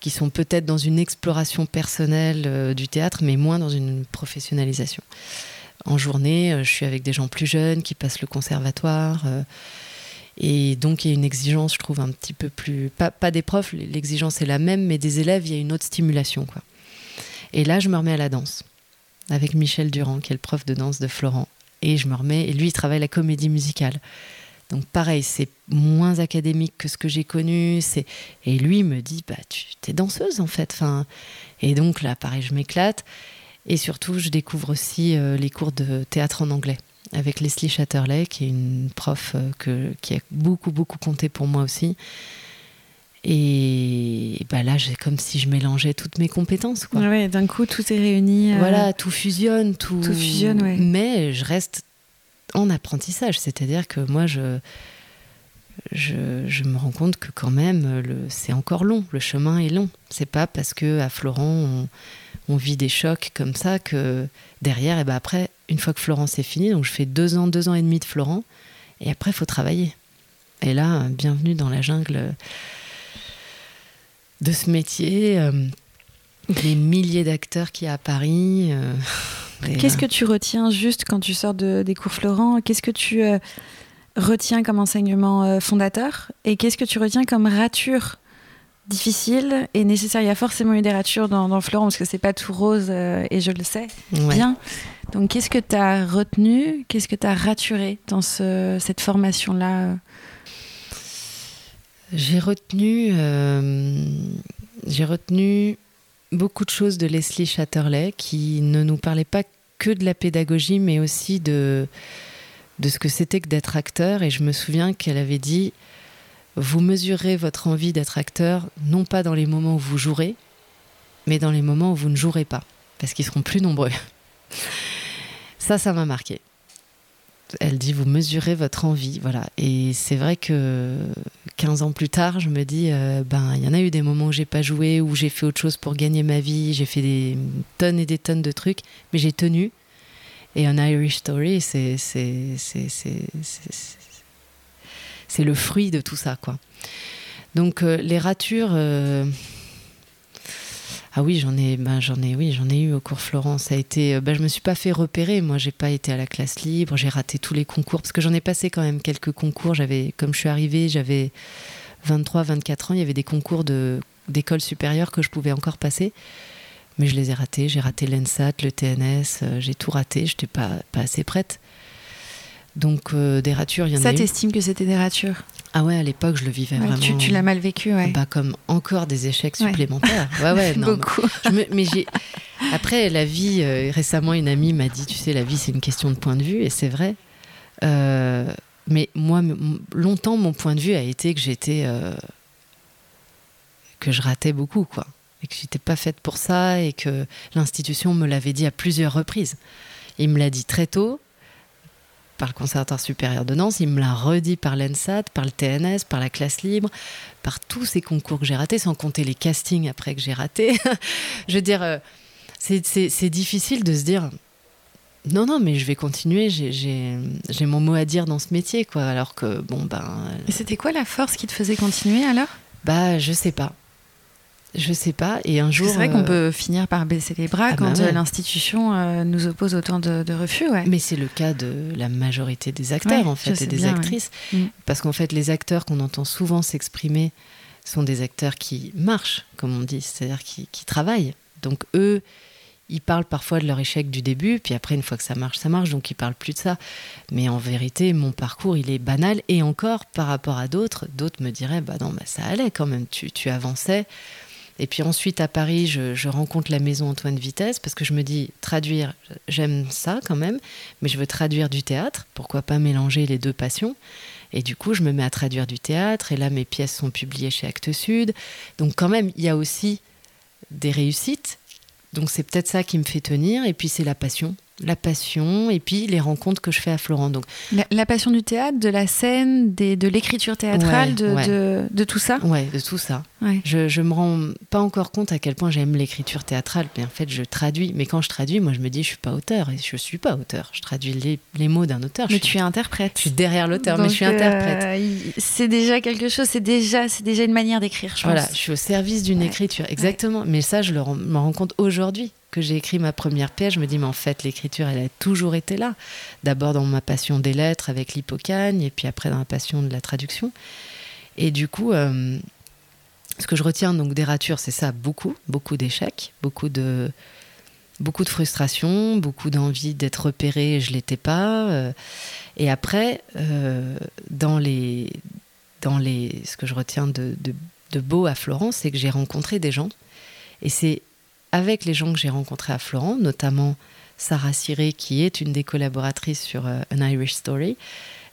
qui sont peut-être dans une exploration personnelle euh, du théâtre, mais moins dans une professionnalisation. En journée, euh, je suis avec des gens plus jeunes qui passent le conservatoire. Euh, et donc, il y a une exigence, je trouve, un petit peu plus. Pas, pas des profs, l'exigence est la même, mais des élèves, il y a une autre stimulation. Quoi. Et là, je me remets à la danse, avec Michel Durand, qui est le prof de danse de Florent. Et je me remets. Et lui, il travaille la comédie musicale. Donc pareil, c'est moins académique que ce que j'ai connu. Et lui me dit, bah, tu es danseuse en fait. Et donc là, pareil, je m'éclate. Et surtout, je découvre aussi euh, les cours de théâtre en anglais avec Leslie Chatterley, qui est une prof euh, qui a beaucoup, beaucoup compté pour moi aussi. Et bah là, j'ai comme si je mélangeais toutes mes compétences. Quoi. Ouais, d'un coup, tout est réuni. Euh, voilà, tout fusionne. Tout, tout fusionne, ouais. Mais je reste en apprentissage. C'est-à-dire que moi, je, je, me rends compte que quand même, c'est encore long. Le chemin est long. C'est pas parce que à Florent, on, vit des chocs comme ça que derrière, et ben après, une fois que Florent c'est fini, donc je fais deux ans, deux ans et demi de Florent, et après, il faut travailler. Et là, bienvenue dans la jungle de ce métier. Euh, des milliers d'acteurs qui y a à Paris. Euh, Qu'est-ce que tu retiens juste quand tu sors de, des cours Florent? Qu'est-ce que tu euh, retiens comme enseignement fondateur? Et qu'est-ce que tu retiens comme rature difficile et nécessaire? Il y a forcément eu des ratures dans, Florent parce que c'est pas tout rose et je le sais bien. Donc qu'est-ce que tu as retenu? Qu'est-ce que tu as raturé dans cette formation-là j'ai retenu, euh, j'ai retenu beaucoup de choses de Leslie Chatterley qui ne nous parlait pas que de la pédagogie, mais aussi de, de ce que c'était que d'être acteur. Et je me souviens qu'elle avait dit Vous mesurez votre envie d'être acteur, non pas dans les moments où vous jouerez, mais dans les moments où vous ne jouerez pas, parce qu'ils seront plus nombreux. Ça, ça m'a marqué elle dit vous mesurez votre envie, voilà. Et c'est vrai que 15 ans plus tard, je me dis euh, ben il y en a eu des moments où j'ai pas joué, où j'ai fait autre chose pour gagner ma vie, j'ai fait des tonnes et des tonnes de trucs, mais j'ai tenu. Et un Irish Story, c'est c'est le fruit de tout ça, quoi. Donc euh, les ratures. Euh, ah oui, j'en ai, ben, j'en ai, oui, j'en ai eu au cours Florence. Ça a été, ben, je me suis pas fait repérer. Moi, j'ai pas été à la classe libre. J'ai raté tous les concours parce que j'en ai passé quand même quelques concours. J'avais, comme je suis arrivée, j'avais 23, 24 ans. Il y avait des concours de d'école supérieure que je pouvais encore passer, mais je les ai ratés. J'ai raté l'ENSAT, le TNS. Euh, j'ai tout raté. J'étais pas pas assez prête. Donc euh, des ratures, il y en Ça, a. Ça, t'estimes que c'était des ratures ah ouais, à l'époque, je le vivais vraiment. Tu, l'as mal vécu, ouais. Bah, comme encore des échecs supplémentaires. Ouais, ouais, non. Beaucoup. mais j'ai. Après, la vie, euh, récemment, une amie m'a dit, tu sais, la vie, c'est une question de point de vue, et c'est vrai. Euh, mais moi, longtemps, mon point de vue a été que j'étais. Que je ratais beaucoup, quoi. Et que j'étais pas faite pour ça, et que l'institution me l'avait dit à plusieurs reprises. Il me l'a dit très tôt, par le Conservatoire supérieur de Nantes, il me l'a redit par l'ENSAT, par le TNS, par la classe libre, par tous ces concours que j'ai ratés, sans compter les castings après que j'ai ratés. je veux dire, euh, c'est difficile de se dire non, non, mais je vais continuer, j'ai mon mot à dire dans ce métier, quoi. Alors que, bon, ben. Et c'était quoi la force qui te faisait continuer alors? Bah, je sais pas. Je sais pas. Et un jour. C'est vrai qu'on euh, peut finir par baisser les bras ah quand bah euh, l'institution euh, nous oppose autant de, refus. Ouais. Mais c'est le cas de la majorité des acteurs, en fait, et des actrices. Mm. Parce qu'en fait, les acteurs qu'on entend souvent s'exprimer sont des acteurs qui marchent, comme on dit, c'est-à-dire qui, qui, travaillent. Donc, eux, ils parlent parfois de leur échec du début, puis après, une fois que ça marche, ça marche, donc ils parlent plus de ça. Mais en vérité, mon parcours, il est banal. Et encore, par rapport à d'autres, d'autres me diraient, bah non, bah ça allait quand même, tu, tu avançais. Et puis ensuite, à Paris, je, rencontre la maison Antoine Vitesse parce que je me dis, traduire, j'aime ça quand même, mais je veux traduire du théâtre. Pourquoi pas mélanger les deux passions? Et du coup, je me mets à traduire du théâtre. Et là, mes pièces sont publiées chez Actes Sud. Donc quand même, il y a aussi des réussites. Donc c'est peut-être ça qui me fait tenir. Et puis c'est la passion la passion et puis les rencontres que je fais à Florent. Donc, la, passion du théâtre, de la scène, des, de l'écriture théâtrale, de, De, tout ça? Ouais, de tout ça. Je, je me rends pas encore compte à quel point j'aime l'écriture théâtrale, mais en fait je traduis. Mais quand je traduis, moi je me dis je suis pas auteur et je suis pas auteur. Je traduis les, les mots d'un auteur. Mais tu es interprète. Je suis derrière l'auteur, mais je suis interprète. Euh, c'est déjà quelque chose, c'est déjà, c'est déjà une manière d'écrire, je Voilà, je suis au service d'une écriture, exactement. Mais ça, je me rends compte aujourd'hui que j'ai écrit ma première pièce, je me dis, mais en fait, l'écriture, elle a toujours été là. D'abord dans ma passion des lettres avec l'hypocagne, et puis après dans ma passion de la traduction. Et du coup, euh, ce que je retiens donc des ratures, c'est ça, beaucoup, beaucoup d'échecs, beaucoup de, beaucoup de frustration, beaucoup d'envie d'être repéré, et je l'étais pas. Euh. et après, euh, dans les, dans les, ce que je retiens de beau à Florence, c'est que j'ai rencontré des gens. Et c'est avec les gens que j'ai rencontrés à Florent, notamment Sarah Siré, qui est une des collaboratrices sur euh, An Irish Story.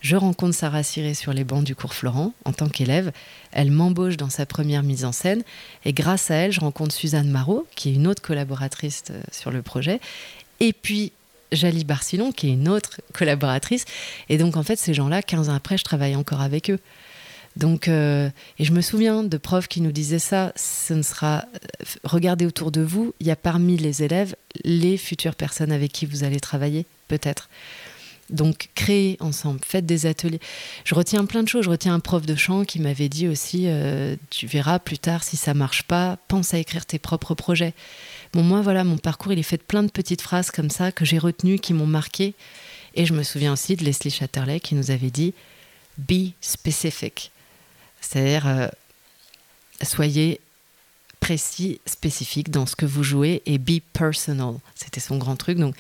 Je rencontre Sarah Siré sur les bancs du cours Florent en tant qu'élève. Elle m'embauche dans sa première mise en scène. Et grâce à elle, je rencontre Suzanne Marot, qui est une autre collaboratrice euh, sur le projet. Et puis Jali Barcillon, qui est une autre collaboratrice. Et donc, en fait, ces gens-là, 15 ans après, je travaille encore avec eux. Donc, euh, et je me souviens de profs qui nous disaient ça, ce ne sera, euh, regardez autour de vous, il y a parmi les élèves les futures personnes avec qui vous allez travailler, peut-être. Donc, créez ensemble, faites des ateliers. Je retiens plein de choses. Je retiens un prof de chant qui m'avait dit aussi, euh, tu verras plus tard si ça marche pas, pense à écrire tes propres projets. Bon, moi, voilà, mon parcours, il est fait de plein de petites phrases comme ça que j'ai retenues, qui m'ont marqué. Et je me souviens aussi de Leslie Chatterley qui nous avait dit, be specific. C'est-à-dire, euh, soyez précis, spécifique dans ce que vous jouez et be personal. C'était son grand truc. Donc,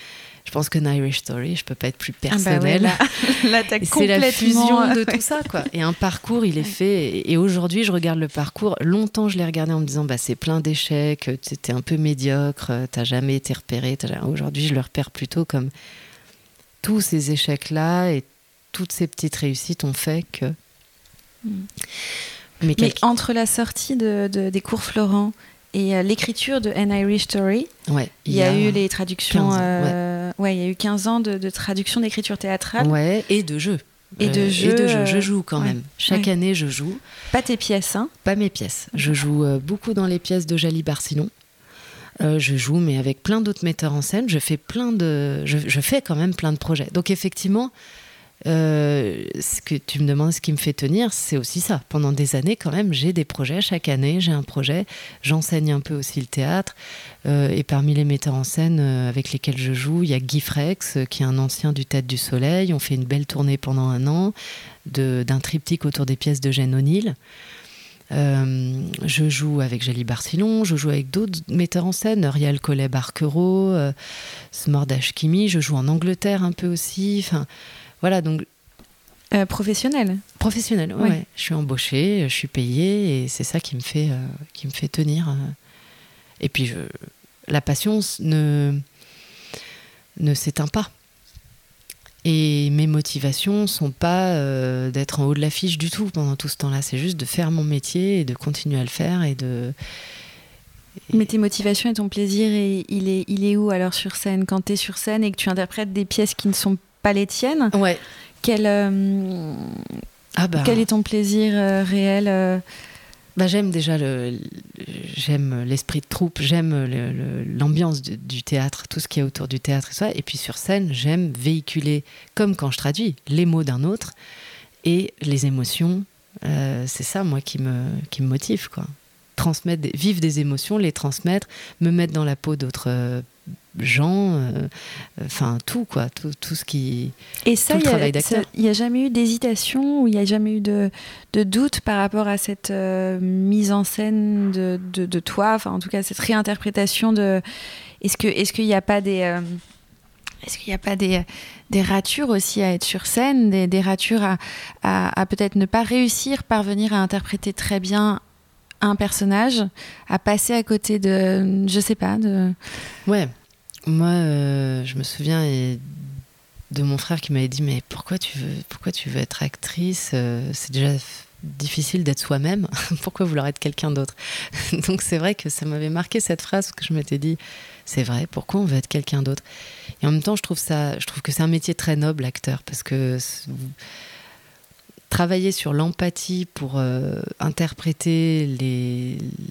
je pense que Irish Story, je peux pas être plus personnel. Ah bah c'est la fusion de tout ça, quoi. Et un parcours, il est fait. Et aujourd'hui, je regarde le parcours. Longtemps, je l'ai regardé en me disant, bah, c'est plein d'échecs, tu étais un peu médiocre, t'as jamais été repéré. Aujourd'hui, je le repère plutôt comme tous ces échecs-là et toutes ces petites réussites ont fait que. Hmm. Mais, entre la sortie de, des cours Florent et euh, l'écriture de An Irish Story, ouais, il y, a, eu les traductions. Euh, ouais. il y a eu 15 ans de, traduction d'écriture théâtrale. Ouais, et de jeu. Et de, jeu, et de jeu. Je joue quand même. Chaque année, je joue. Pas tes pièces, hein Pas mes pièces. Je joue euh, beaucoup dans les pièces de Jali Barcinon. je joue, mais avec plein d'autres metteurs en scène. Je fais plein de, je, je, fais quand même plein de projets. Donc effectivement, euh, ce que tu me demandes, ce qui me fait tenir, c'est aussi ça. Pendant des années, quand même, j'ai des projets. Chaque année, j'ai un projet. J'enseigne un peu aussi le théâtre. Euh, et parmi les metteurs en scène euh, avec lesquels je joue, il y a Guy Frex, qui est un ancien du Tête du Soleil. On fait une belle tournée pendant un an d'un triptyque autour des pièces de Jeanne O'Neill. je joue avec Jali Barcillon, je joue avec d'autres metteurs en scène, Riel Collet Barquereau, euh, Smordash Kimi, je joue en Angleterre un peu aussi. Enfin, voilà, donc. Euh, professionnel Professionnel, ouais. Je suis embauchée, je suis payée et c'est ça qui me fait, euh, qui me fait tenir. Euh. Et puis, je, la passion ne, ne s'éteint pas. Et mes motivations sont pas d'être en haut de l'affiche du tout pendant tout ce temps-là. C'est juste de faire mon métier et de continuer à le faire et de. Mais tes motivations et ton plaisir, il est, il est où alors sur scène? Quand tu es sur scène et que tu interprètes des pièces qui ne sont pas les tiennes. Ouais. Quel, euh, ah bah. quel est ton plaisir euh, réel euh bah, j'aime déjà le, j'aime l'esprit de troupe, j'aime l'ambiance du, théâtre, tout ce qui est autour du théâtre et ça. Et puis sur scène, j'aime véhiculer, comme quand je traduis, les mots d'un autre et les émotions. c'est ça, moi, qui me, qui me motive, quoi. Transmettre, vivre des émotions, les transmettre, me mettre dans la peau d'autres gens, euh, enfin tout quoi, tout, tout, ce qui. Et ça, il n'y a, jamais eu d'hésitation ou il n'y a jamais eu de, de, doute par rapport à cette euh, mise en scène de, de, toi, enfin en tout cas cette réinterprétation de. Est-ce que est-ce qu'il n'y a pas des euh, est-ce qu'il n'y a pas des, des ratures aussi à être sur scène, des, des ratures à, à, à peut-être ne pas réussir, parvenir à interpréter très bien un personnage, à passer à côté de, je sais pas, de. Ouais, moi, euh, je me souviens de mon frère qui m'avait dit mais pourquoi tu veux, pourquoi tu veux être actrice euh, C'est déjà difficile d'être soi-même. pourquoi vouloir être quelqu'un d'autre? Donc c'est vrai que ça m'avait marqué cette phrase que je m'étais dit c'est vrai. Pourquoi on veut être quelqu'un d'autre? Et en même temps, je trouve ça, je trouve que c'est un métier très noble, acteur, parce que travailler sur l'empathie pour euh, interpréter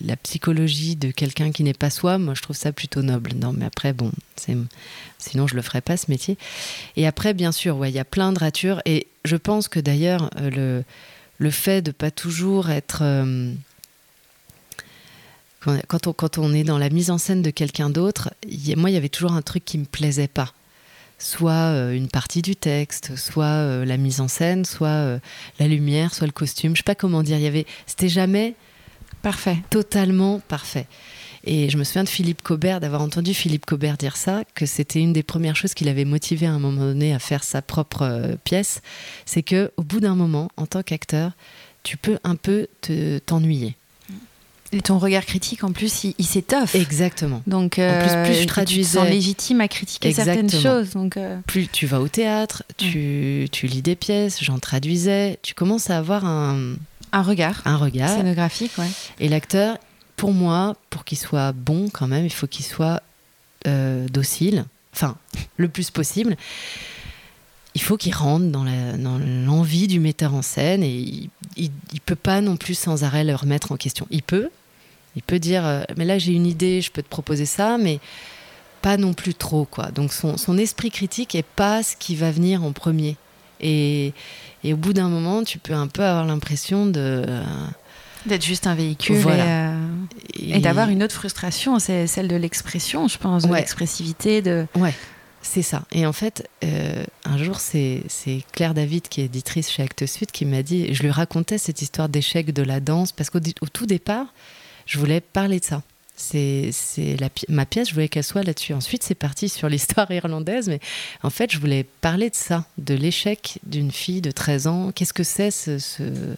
la psychologie de quelqu'un qui n'est pas soi, moi je trouve ça plutôt noble. Non, mais après, bon, sinon je le ferais pas ce métier. Et après, bien sûr, il y a plein de ratures. Et je pense que d'ailleurs, euh, le, le fait de pas toujours être. Euh, quand, on, quand on est dans la mise en scène de quelqu'un d'autre, moi, il y avait toujours un truc qui me plaisait pas soit euh, une partie du texte, soit euh, la mise en scène, soit euh, la lumière, soit le costume. Je sais pas comment dire. Il y avait, c'était jamais parfait, totalement parfait. Et je me souviens de Philippe Cobert, d'avoir entendu Philippe Cobert dire ça, que c'était une des premières choses qui l'avait motivé à un moment donné à faire sa propre pièce. C'est que au bout d'un moment, en tant qu'acteur, tu peux un peu t'ennuyer. Ton regard critique, en plus, il, s'étoffe. Exactement. Donc, en plus, plus je traduisais... tu te légitime à critiquer certaines choses. Donc, euh. Plus tu vas au théâtre, tu, tu lis des pièces, j'en traduisais, tu commences à avoir un... Un regard. Un regard. Scénographique, ouais. Et l'acteur, pour moi, pour qu'il soit bon quand même, il faut qu'il soit euh, docile, enfin, le plus possible il faut qu'il rentre dans l'envie du metteur en scène et il, il peut pas non plus sans arrêt le remettre en question. Il peut, il peut dire, euh, mais là j'ai une idée, je peux te proposer ça, mais pas non plus trop, quoi. Donc son, son esprit critique est pas ce qui va venir en premier. Et, et au bout d'un moment, tu peux un peu avoir l'impression de euh, D'être juste un véhicule Voilà. et, euh, et d'avoir une autre frustration, c'est celle de l'expression, je pense, de Ouais. l'expressivité. De... Ouais, c'est ça. Et en fait, euh, un jour, c'est Claire David, qui est éditrice chez Actes Sud, qui m'a dit, je lui racontais cette histoire d'échec de la danse, parce qu'au tout départ, je voulais parler de ça. C'est ma pièce, je voulais qu'elle soit là-dessus. Ensuite, c'est parti sur l'histoire irlandaise, mais en fait, je voulais parler de ça, de l'échec d'une fille de 13 ans. Qu'est-ce que c'est ce, ce-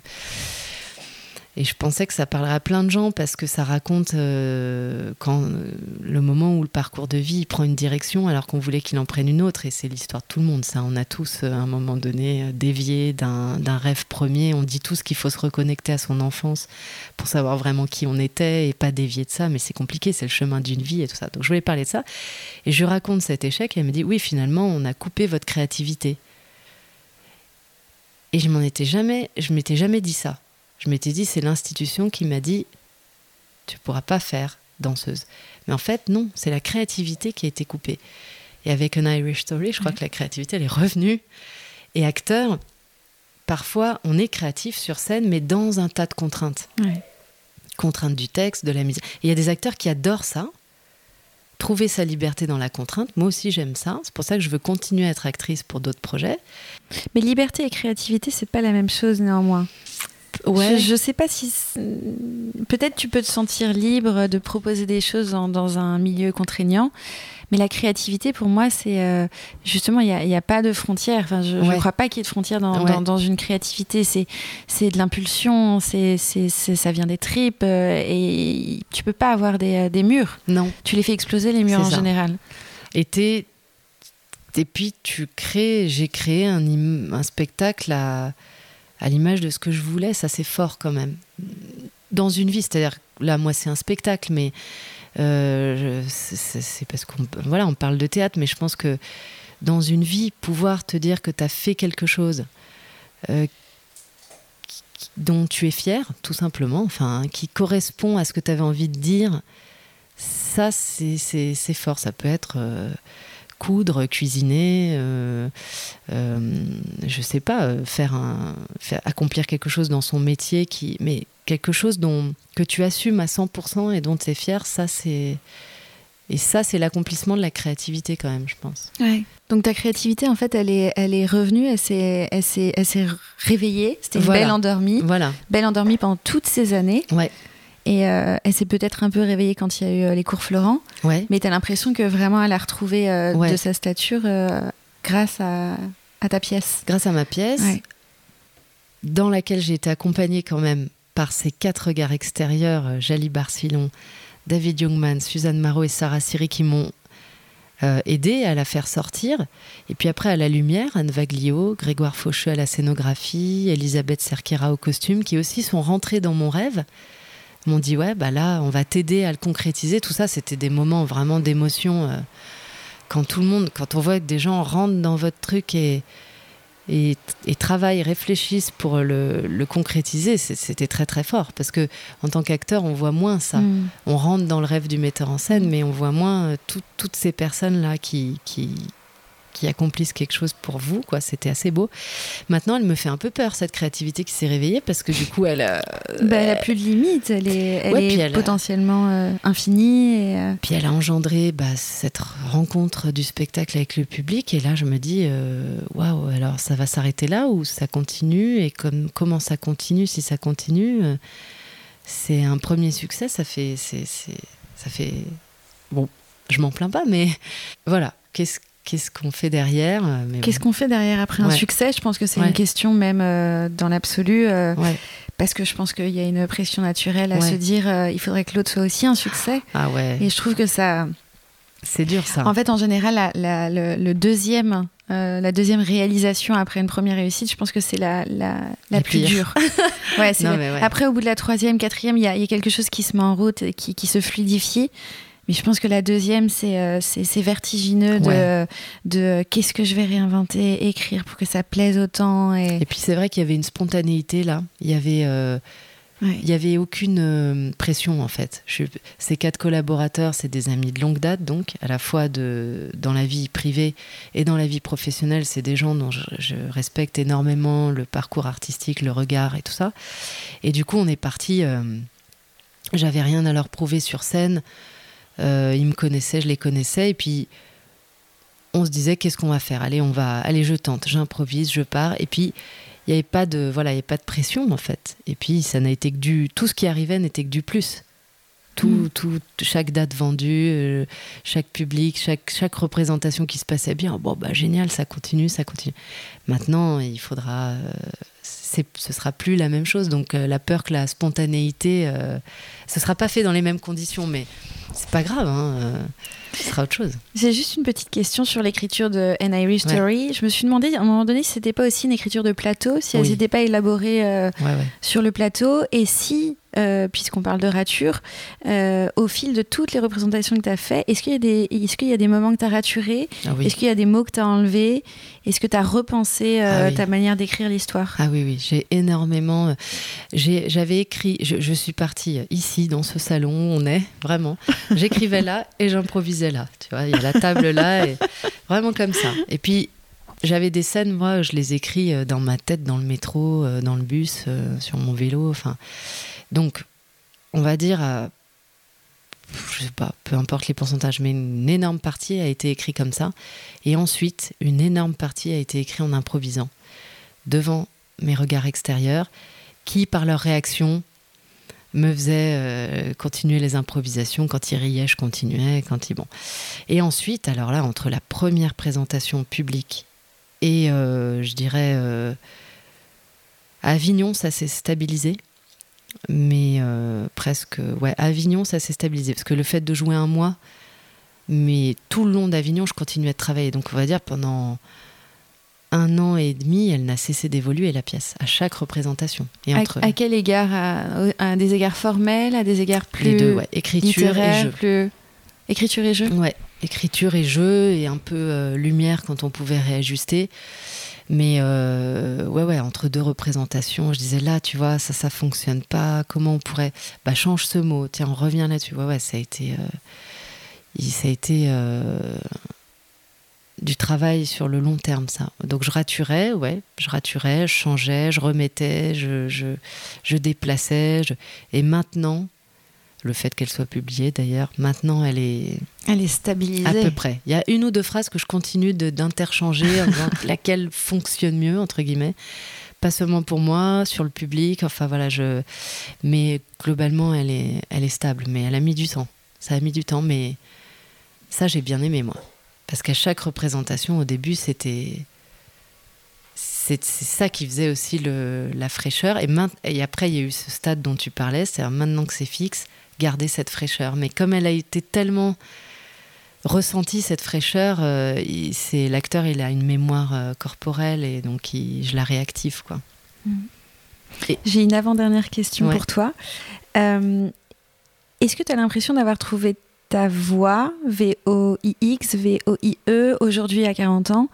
Et je pensais que ça parlerait à plein de gens parce que ça raconte euh, quand euh, le moment où le parcours de vie prend une direction alors qu'on voulait qu'il en prenne une autre. Et c'est l'histoire de tout le monde, ça. On a tous, euh, à un moment donné, dévié d'un rêve premier. On dit tous qu'il faut se reconnecter à son enfance pour savoir vraiment qui on était et pas dévier de ça. Mais c'est compliqué, c'est le chemin d'une vie et tout ça. Donc je voulais parler de ça. Et je raconte cet échec et elle me dit Oui, finalement, on a coupé votre créativité. Et je m'en étais jamais, je m'étais jamais dit ça. Je m'étais dit, c'est l'institution qui m'a dit, tu pourras pas faire danseuse. Mais en fait, non, c'est la créativité qui a été coupée. Et avec un Irish Story, je crois que la créativité, elle est revenue. Et acteur, parfois, on est créatif sur scène, mais dans un tas de contraintes. Ouais. Contraintes du texte, de la musique. Il y a des acteurs qui adorent ça, trouver sa liberté dans la contrainte. Moi aussi, j'aime ça. C'est pour ça que je veux continuer à être actrice pour d'autres projets. Mais liberté et créativité, c'est pas la même chose néanmoins. Je, je sais pas si. Peut-être tu peux te sentir libre de proposer des choses dans, dans un milieu contraignant, mais la créativité, pour moi, c'est. euh, justement, il n'y a, pas de frontières. Enfin, je ne Ouais. crois pas qu'il y ait de frontières dans, Ouais. dans, dans une créativité. C'est de l'impulsion, ça vient des tripes, euh, et tu peux pas avoir des, euh, des murs. Non. Tu les fais exploser, les murs en ça. général. Et, et puis tu crées, j'ai créé un, un spectacle à, à l'image de ce que je voulais, ça c'est fort quand même. Dans une vie, c'est-à-dire, là moi c'est un spectacle, mais euh, c'est- parce qu'on voilà, on parle de théâtre, mais je pense que dans une vie, pouvoir te dire que tu as fait quelque chose euh, dont tu es fier, tout simplement, enfin, qui correspond à ce que tu avais envie de dire, ça, c'est fort. Ça peut être euh, coudre, cuisiner, euh, euh, je sais pas, euh, faire un, faire, accomplir quelque chose dans son métier, qui, mais quelque chose dont, que tu assumes à 100% et dont tu es fier, ça, c'est. Et ça, c'est l'accomplissement de la créativité, quand même, je pense. Donc ta créativité, en fait, elle est, elle est revenue, elle s'est, elle s'est, elle s'est réveillée. C'était une Voilà. belle endormie, Voilà. belle endormie pendant toutes ces années. Ouais. Et euh, elle s'est peut-être un peu réveillée quand il y a eu euh, les cours Florent. Ouais. Mais tu as l'impression que vraiment elle a retrouvé euh, Ouais. de sa stature euh, grâce à, à ta pièce. Grâce à ma pièce, Ouais. dans laquelle j'ai été accompagnée quand même par ces quatre regards extérieurs, Jali Barcillon, David Youngman, Suzanne Marot et Sarah Siri qui m'ont euh, aidé à la faire sortir. Et puis après à la lumière, Anne Vaglio, Grégoire Faucheux à la scénographie, Elisabeth Cerquera au costume, qui aussi sont rentrés dans mon rêve, m'ont dit ouais bah là on va t'aider à le concrétiser. Tout ça c'était des moments vraiment d'émotion. euh, quand tout le monde, quand on voit que des gens rentrent dans votre truc et et, et travaillent, réfléchissent pour le, le concrétiser, c'était très très fort. Parce que en tant qu'acteur, on voit moins ça. Mm. On rentre dans le rêve du metteur en scène, mais on voit moins euh, tout- toutes ces personnes-là qui, qui, qui accomplissent quelque chose pour vous. quoi. C'était assez beau. Maintenant, elle me fait un peu peur, cette créativité qui s'est réveillée, parce que du coup, elle, euh, Bah, elle a plus de limites, elle est, elle Ouais, est elle potentiellement euh, infinie. Et, euh, Puis elle a engendré bah, cette rencontre du spectacle avec le public. Et là, je me dis, euh, waouh, alors ça va s'arrêter là ou ça continue? Et comme, comment ça continue? Si ça continue, c'est un premier succès. Ça fait, c'est- ça fait. Bon, je m'en plains pas, mais voilà. Qu'est-ce, qu'est-ce qu'on fait derrière mais Qu'est-ce qu'on fait derrière après un succès? Je pense que c'est Ouais. une question même euh, dans l'absolu. euh, Ouais. Parce que je pense qu'il y a une pression naturelle à se dire euh, il faudrait que l'autre soit aussi un succès. Ah ouais, Et je trouve que ça. c'est dur ça. En fait, en général, la, la- le, le deuxième, euh, la deuxième réalisation après une première réussite, je pense que c'est la, la, la plus pire. dure. Non, mais. Après, au bout de la troisième, quatrième, il y, y a quelque chose qui se met en route, et qui, qui se fluidifie. Mais je pense que la deuxième, c'est euh, c'est vertigineux de, de qu'est-ce que je vais réinventer, écrire pour que ça plaise autant. Et, et puis c'est vrai qu'il y avait une spontanéité là. Il y avait. Euh, il n'y avait aucune euh, pression en fait. Je, ces quatre collaborateurs, c'est des amis de longue date, donc à la fois de, dans la vie privée et dans la vie professionnelle, c'est des gens dont je, je, respecte énormément le parcours artistique, le regard et tout ça. Et du coup, on est parti. J'avais rien à leur prouver sur scène. Euh, ils me connaissaient, je les connaissais. Et puis, on se disait, qu'est-ce qu'on va faire? Allez, on va, allez, je tente, j'improvise, je pars. Et puis, il n'y avait pas de, voilà, il avait pas de pression en fait. Et puis, ça n'a été que du, tout ce qui arrivait n'était que du plus. Tout, mm. tout, chaque date vendue, euh, chaque public, chaque, chaque représentation qui se passait bien. Bon, bah génial, ça continue, ça continue. Maintenant, il faudra. Euh, ce sera plus la même chose. Donc, euh, la peur que la spontanéité. Ce sera pas fait dans les mêmes conditions, mais c'est pas grave. Hein, euh, ce sera autre chose. J'ai juste une petite question sur l'écriture de An Irish Story. Je me suis demandé à un moment donné si c'était pas aussi une écriture de plateau, si elles n'étaient pas élaborées euh, sur le plateau, et si, euh, puisqu'on parle de rature, euh, au fil de toutes les représentations que tu as fait, est-ce qu'il y, a des, est qu'il y a des moments que tu as raturés ah Est-ce qu'il y a des mots que tu as enlevés Est-ce que tu as repensé ah ta manière d'écrire l'histoire? Ah oui, oui, j'ai énormément. J'avais écrit, je, je suis partie ici, dans ce salon, on est vraiment. J'écrivais là et j'improvisais là. Tu vois, il y a la table là, et vraiment comme ça. Et puis, j'avais des scènes, moi, je les écris euh, dans ma tête, dans le métro, euh, dans le bus, euh, sur mon vélo. Enfin, donc, on va dire, je sais pas, peu importe les pourcentages, mais une énorme partie a été écrite comme ça. Et ensuite, une énorme partie a été écrite en improvisant, devant mes regards extérieurs, qui, par leur réaction, me faisait euh, continuer les improvisations. Quand il riait, je continuais. Quand il bon. Et ensuite, alors là, entre la première présentation publique et euh, je dirais euh, Avignon, ça s'est stabilisé. Mais presque, ouais, Avignon, ça s'est stabilisé. Parce que le fait de jouer un mois, mais tout le long d'Avignon, je continuais de travailler. Donc, on va dire pendant un an et demi, elle n'a cessé d'évoluer la pièce à chaque représentation. Et entre... à, quel égard? À, des égards formels, à des égards plus Les deux, ouais. écriture et jeu. Plus... Écriture et jeu? Ouais, écriture et jeu et un peu euh, lumière quand on pouvait réajuster. Mais euh, ouais, ouais, entre deux représentations, je disais là, tu vois, ça, ça fonctionne pas. Comment on pourrait, bah, change ce mot. Tiens, on revient là-dessus. Ouais, ouais, ça a été, euh, ça a été du travail sur le long terme, ça. Donc je raturais, ouais, je raturais, je changeais, je remettais, je, je, déplaçais. Et maintenant, le fait qu'elle soit publiée d'ailleurs, maintenant elle est... Elle est stabilisée. À peu près. Il y a une ou deux phrases que je continue d'interchanger, laquelle fonctionne mieux, entre guillemets. Pas seulement pour moi, sur le public, enfin voilà, je... Mais globalement, elle est, elle est stable. Mais elle a mis du temps. Ça a mis du temps, mais ça, j'ai bien aimé, moi. Parce qu'à chaque représentation, au début, c'était. C'est ça qui faisait aussi le, la fraîcheur. Et, et après, il y a eu ce stade dont tu parlais, c'est-à-dire maintenant que c'est fixe, garder cette fraîcheur. Mais comme elle a été tellement ressentie, cette fraîcheur, euh, c'est l'acteur, il a une mémoire euh, corporelle et donc je la réactive. quoi. Mmh. J'ai une avant-dernière question pour toi. Euh, est-ce que tu as l'impression d'avoir trouvé ta voix, V-O-I-X, V-O-I-E, aujourd'hui à 40 ans,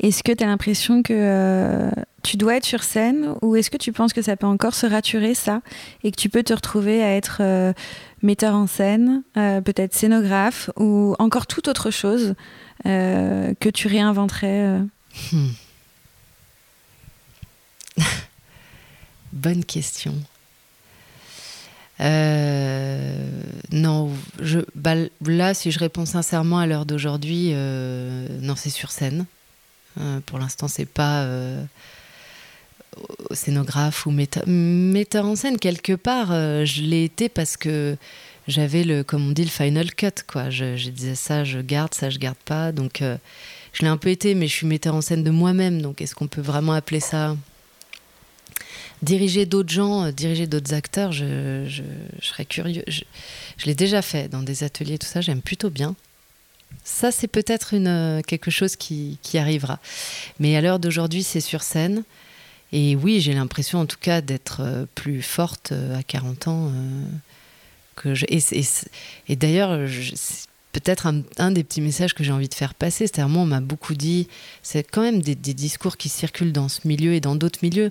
est-ce que tu as l'impression que euh, tu dois être sur scène ou est-ce que tu penses que ça peut encore se raturer ça et que tu peux te retrouver à être euh, metteur en scène, euh, peut-être scénographe ou encore toute autre chose que tu réinventerais hmm. Bonne question. Euh, non, bah, là, si je réponds sincèrement à l'heure d'aujourd'hui, euh, non, c'est sur scène. Euh, pour l'instant, c'est pas scénographe ou metteur en scène. Quelque part, je l'ai été parce que j'avais le, comme on dit, le final cut. Je disais ça, je garde, ça, je garde pas. Donc, je l'ai un peu été, mais je suis metteur en scène de moi-même. Donc, est-ce qu'on peut vraiment appeler ça diriger d'autres gens, euh, diriger d'autres acteurs, je, serais curieux. Je, l'ai déjà fait dans des ateliers, tout ça, j'aime plutôt bien. Ça, c'est peut-être euh, quelque chose qui, arrivera. Mais à l'heure d'aujourd'hui, c'est sur scène. Et oui, j'ai l'impression en tout cas d'être euh, plus forte à 40 ans. Et, d'ailleurs, peut-être un, des petits messages que j'ai envie de faire passer. C'est-à-dire, moi, on m'a beaucoup dit, c'est quand même des, discours qui circulent dans ce milieu et dans d'autres milieux.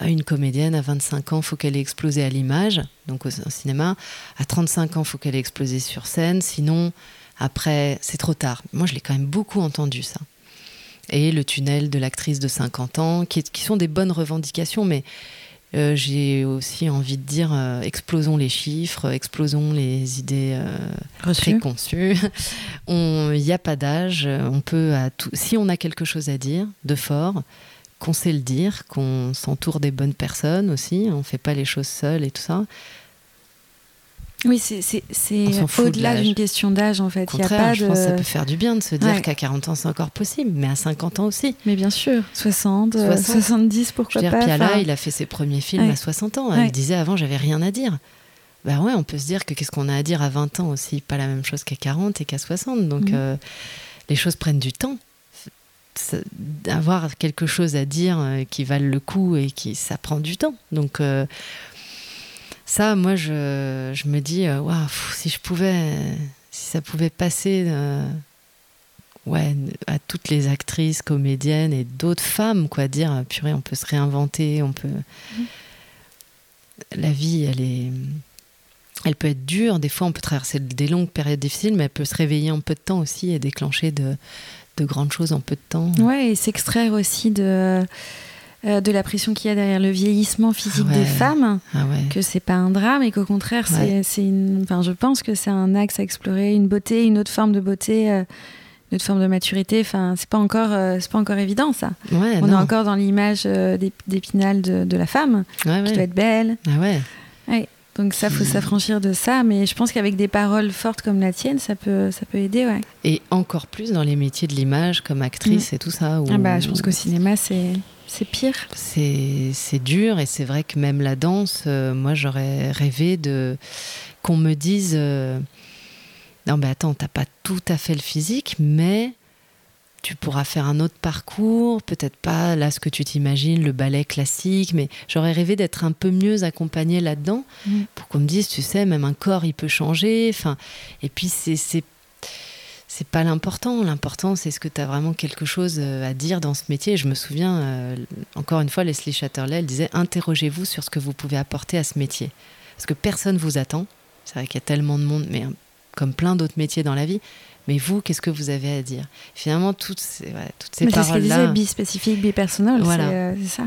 Une comédienne à 25 ans, faut qu'elle ait explosé à l'image, donc au, cinéma. À 35 ans, faut qu'elle ait explosé sur scène. Sinon, après, c'est trop tard. Moi, je l'ai quand même beaucoup entendu, ça. Et le tunnel de l'actrice de 50 ans, qui, qui sont des bonnes revendications, mais euh, j'ai aussi envie de dire euh, explosons les chiffres, explosons les idées euh, préconçues. Il n'y a pas d'âge. On peut à tout, si on a quelque chose à dire de fort, qu'on sait le dire, qu'on s'entoure des bonnes personnes aussi. On ne fait pas les choses seules et tout ça. Oui, c'est au-delà d'une question d'âge en fait. Contraire, y a pas je pense que ça peut faire du bien de se dire qu'à 40 ans c'est encore possible, mais à 50 ans aussi. Mais bien sûr, 60, 70 euh, pourquoi je veux dire, pas. il a fait ses premiers films à 60 ans. Il disait avant j'avais rien à dire. Ben ouais, on peut se dire que qu'est-ce qu'on a à dire à 20 ans aussi, pas la même chose qu'à 40 et qu'à 60. Donc mm. euh, les choses prennent du temps. D'avoir quelque chose à dire euh, qui valent le coup et qui ça prend du temps. Donc ça, moi, je, je me dis, euh, waouh, si je pouvais, si ça pouvait passer euh, ouais, à toutes les actrices, comédiennes et d'autres femmes, quoi, dire, purée, on peut se réinventer, on peut. La vie, elle est. Elle peut être dure, des fois on peut traverser des longues périodes difficiles, mais elle peut se réveiller en peu de temps aussi et déclencher de, de grandes choses en peu de temps. Ouais, et s'extraire aussi de euh, de la pression qu'il y a derrière le vieillissement physique des femmes, ah que c'est pas un drame et qu'au contraire, c'est, une, enfin, je pense que c'est un axe à explorer, une beauté, une autre forme de beauté, euh, une autre forme de maturité. Enfin, c'est pas encore, euh, c'est pas encore évident ça. On est encore dans l'image d'épinal de, de, la femme qui doit être belle. Ah ouais. Donc ça, faut s'affranchir de ça, mais je pense qu'avec des paroles fortes comme la tienne, ça peut, ça peut aider, ouais. Et encore plus dans les métiers de l'image, comme actrice mm. et tout ça. Ah bah, je pense qu'au cinéma, c'est c'est pire. C'est dur et c'est vrai que même la danse, euh, moi j'aurais rêvé de qu'on me dise euh, non mais attends, t'as pas tout à fait le physique, mais tu pourras faire un autre parcours, peut-être pas là ce que tu t'imagines, le ballet classique, mais j'aurais rêvé d'être un peu mieux accompagnée là-dedans mm. pour qu'on me dise, tu sais, même un corps il peut changer. Enfin, et puis c'est c'est pas l'important. L'important, c'est ce que tu as vraiment quelque chose euh, à dire dans ce métier. je me souviens, euh, encore une fois, Leslie Chatterley, elle disait Interrogez-vous sur ce que vous pouvez apporter à ce métier. Parce que personne vous attend. C'est vrai qu'il y a tellement de monde, mais comme plein d'autres métiers dans la vie. Mais vous, qu'est-ce que vous avez à dire? Finalement, toutes ces, toutes ces paroles-là. C'est ce bi-spécifique, bi-personnel. Voilà. C'est euh, ça.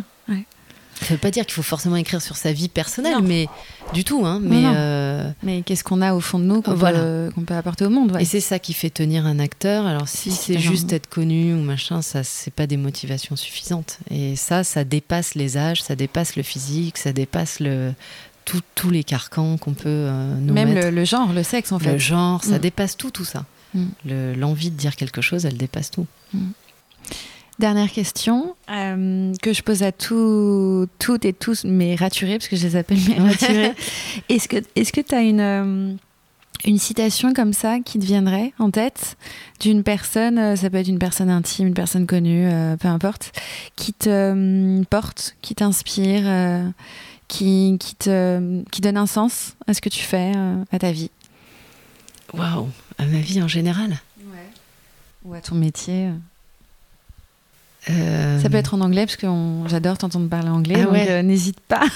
Ça ne veut pas dire qu'il faut forcément écrire sur sa vie personnelle, mais du tout. Hein, mais euh, mais qu'est-ce qu'on a au fond de nous qu'on peut, peut, apporter au monde Et c'est ça qui fait tenir un acteur. Alors si c'est juste être connu ou machin, ça c'est pas des motivations suffisantes. Et ça, ça dépasse les âges, ça dépasse le physique, ça dépasse le tous les carcans qu'on peut euh, nous Même mettre. Le, le, genre, le sexe en fait. Le genre, ça mm. dépasse tout, tout ça. Mm. L'envie de dire quelque chose, elle dépasse tout. Mm. Dernière question euh, que je pose à tout, toutes et tous mes raturés, parce que je les appelle mes raturés. est-ce que tu est as une, euh, une citation comme ça qui te viendrait en tête d'une personne, euh, ça peut être une personne intime, une personne connue, peu importe, qui te porte, qui t'inspire, qui, qui, te, qui donne un sens à ce que tu fais, à ta vie? Waouh, à ma vie en général ouais. Ou à ton métier euh, Ça peut être en anglais, parce que j'adore t'entendre parler anglais, ah donc euh, n'hésite pas.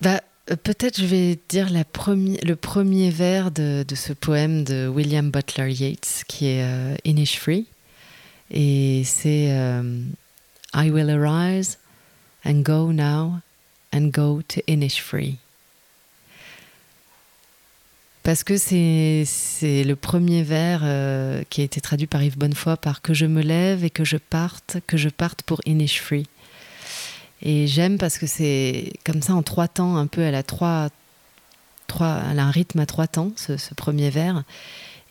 bah, euh, Peut-être je vais dire la le premier vers de, de, ce poème de William Butler Yeats, qui est Inish Free. Et c'est I will arise and go now and go to Inish Free parce que c'est le premier vers euh, qui a été traduit par Yves Bonnefoy par que je me lève et que je parte, que je parte pour Innisfree. Et j'aime parce que c'est comme ça en trois temps, un peu, elle a trois, trois, un rythme à trois temps, ce, premier vers.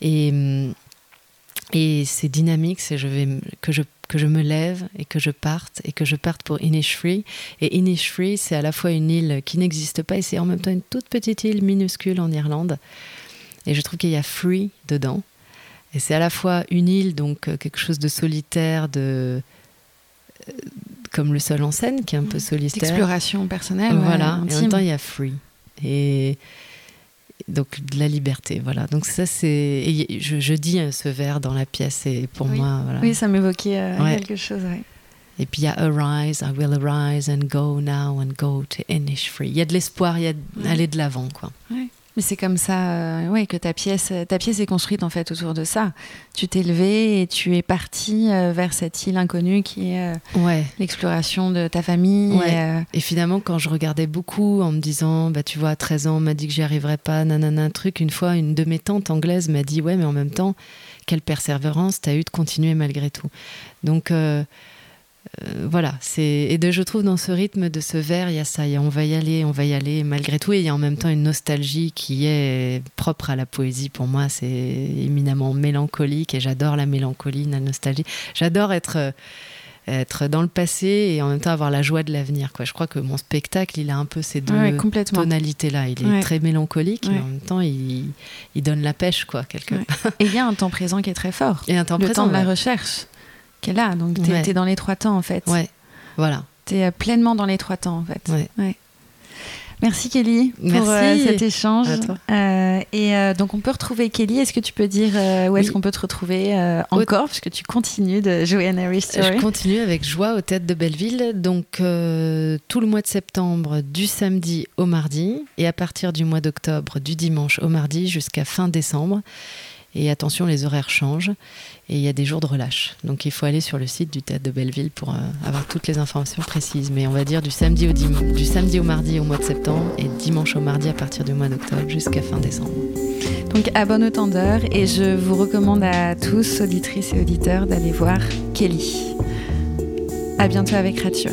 Et, et c'est dynamique, c'est je vais, que, je, que je me lève et que je parte et que je parte pour Innisfree. Et Innisfree, c'est à la fois une île qui n'existe pas et c'est en même temps une toute petite île minuscule en Irlande. Et je trouve qu'il y a free dedans. Et c'est à la fois une île, donc euh, quelque chose de solitaire, de euh, comme le seul en scène, qui est un peu solitaire. Exploration personnelle. Voilà. en même temps, il y a free. Et donc de la liberté, voilà. Donc ça c'est, je, je, dis ce vers dans la pièce et pour moi, voilà. Oui, ça m'évoquait euh, quelque chose. Ouais. Et puis il y a arise, I will arise and go now and go to Inish free. Il y a de l'espoir, il y a d'aller de l'avant, quoi. Ouais. Mais c'est comme ça euh, ouais, que ta pièce, ta pièce est construite en fait autour de ça. Tu t'es levé et tu es parti euh, vers cette île inconnue qui est euh, ouais. l'exploration de ta famille. Et, finalement, quand je regardais beaucoup en me disant, bah, tu vois, à 13 ans, on m'a dit que j'y arriverais pas, nanana, un truc, une fois, une de mes tantes anglaises m'a dit, ouais, mais en même temps, quelle persévérance tu as eu de continuer malgré tout. Donc, euh, voilà, c'est et de, je trouve dans ce rythme de ce vers, il y a ça, on va y aller, on va y aller malgré tout, et il y a en même temps une nostalgie qui est propre à la poésie. Pour moi, c'est éminemment mélancolique et j'adore la mélancolie, la nostalgie. J'adore être euh, être dans le passé et en même temps avoir la joie de l'avenir. Quoi. Je crois que mon spectacle, il a un peu ces deux tonalités-là. Il est très mélancolique, mais en même temps, il, il, donne la pêche, quoi, quelque Et il y a un temps présent qui est très fort. Et un temps le présent, temps de la recherche qu'elle a. Donc, tu es, dans les trois temps, en fait. Ouais, voilà. Tu es euh, pleinement dans les trois temps, en fait. Ouais. Merci Kelly pour euh, cet échange. Euh, et donc on peut retrouver Kelly. Est-ce que tu peux dire où est-ce qu'on peut te retrouver encore? Parce que tu continues de jouer à Harry Story. Je continue avec joie aux têtes de Belleville. Donc tout le mois de septembre, du samedi au mardi. Et à partir du mois d'octobre, du dimanche au mardi jusqu'à fin décembre. Et attention, les horaires changent et il y a des jours de relâche. Donc il faut aller sur le site du Théâtre de Belleville pour euh, avoir toutes les informations précises. Mais on va dire du samedi, au du samedi au mardi au mois de septembre et dimanche au mardi à partir du mois d'octobre jusqu'à fin décembre. Donc à bon autant d'heures et je vous recommande à tous, auditrices et auditeurs, d'aller voir Kelly. À bientôt avec Rature.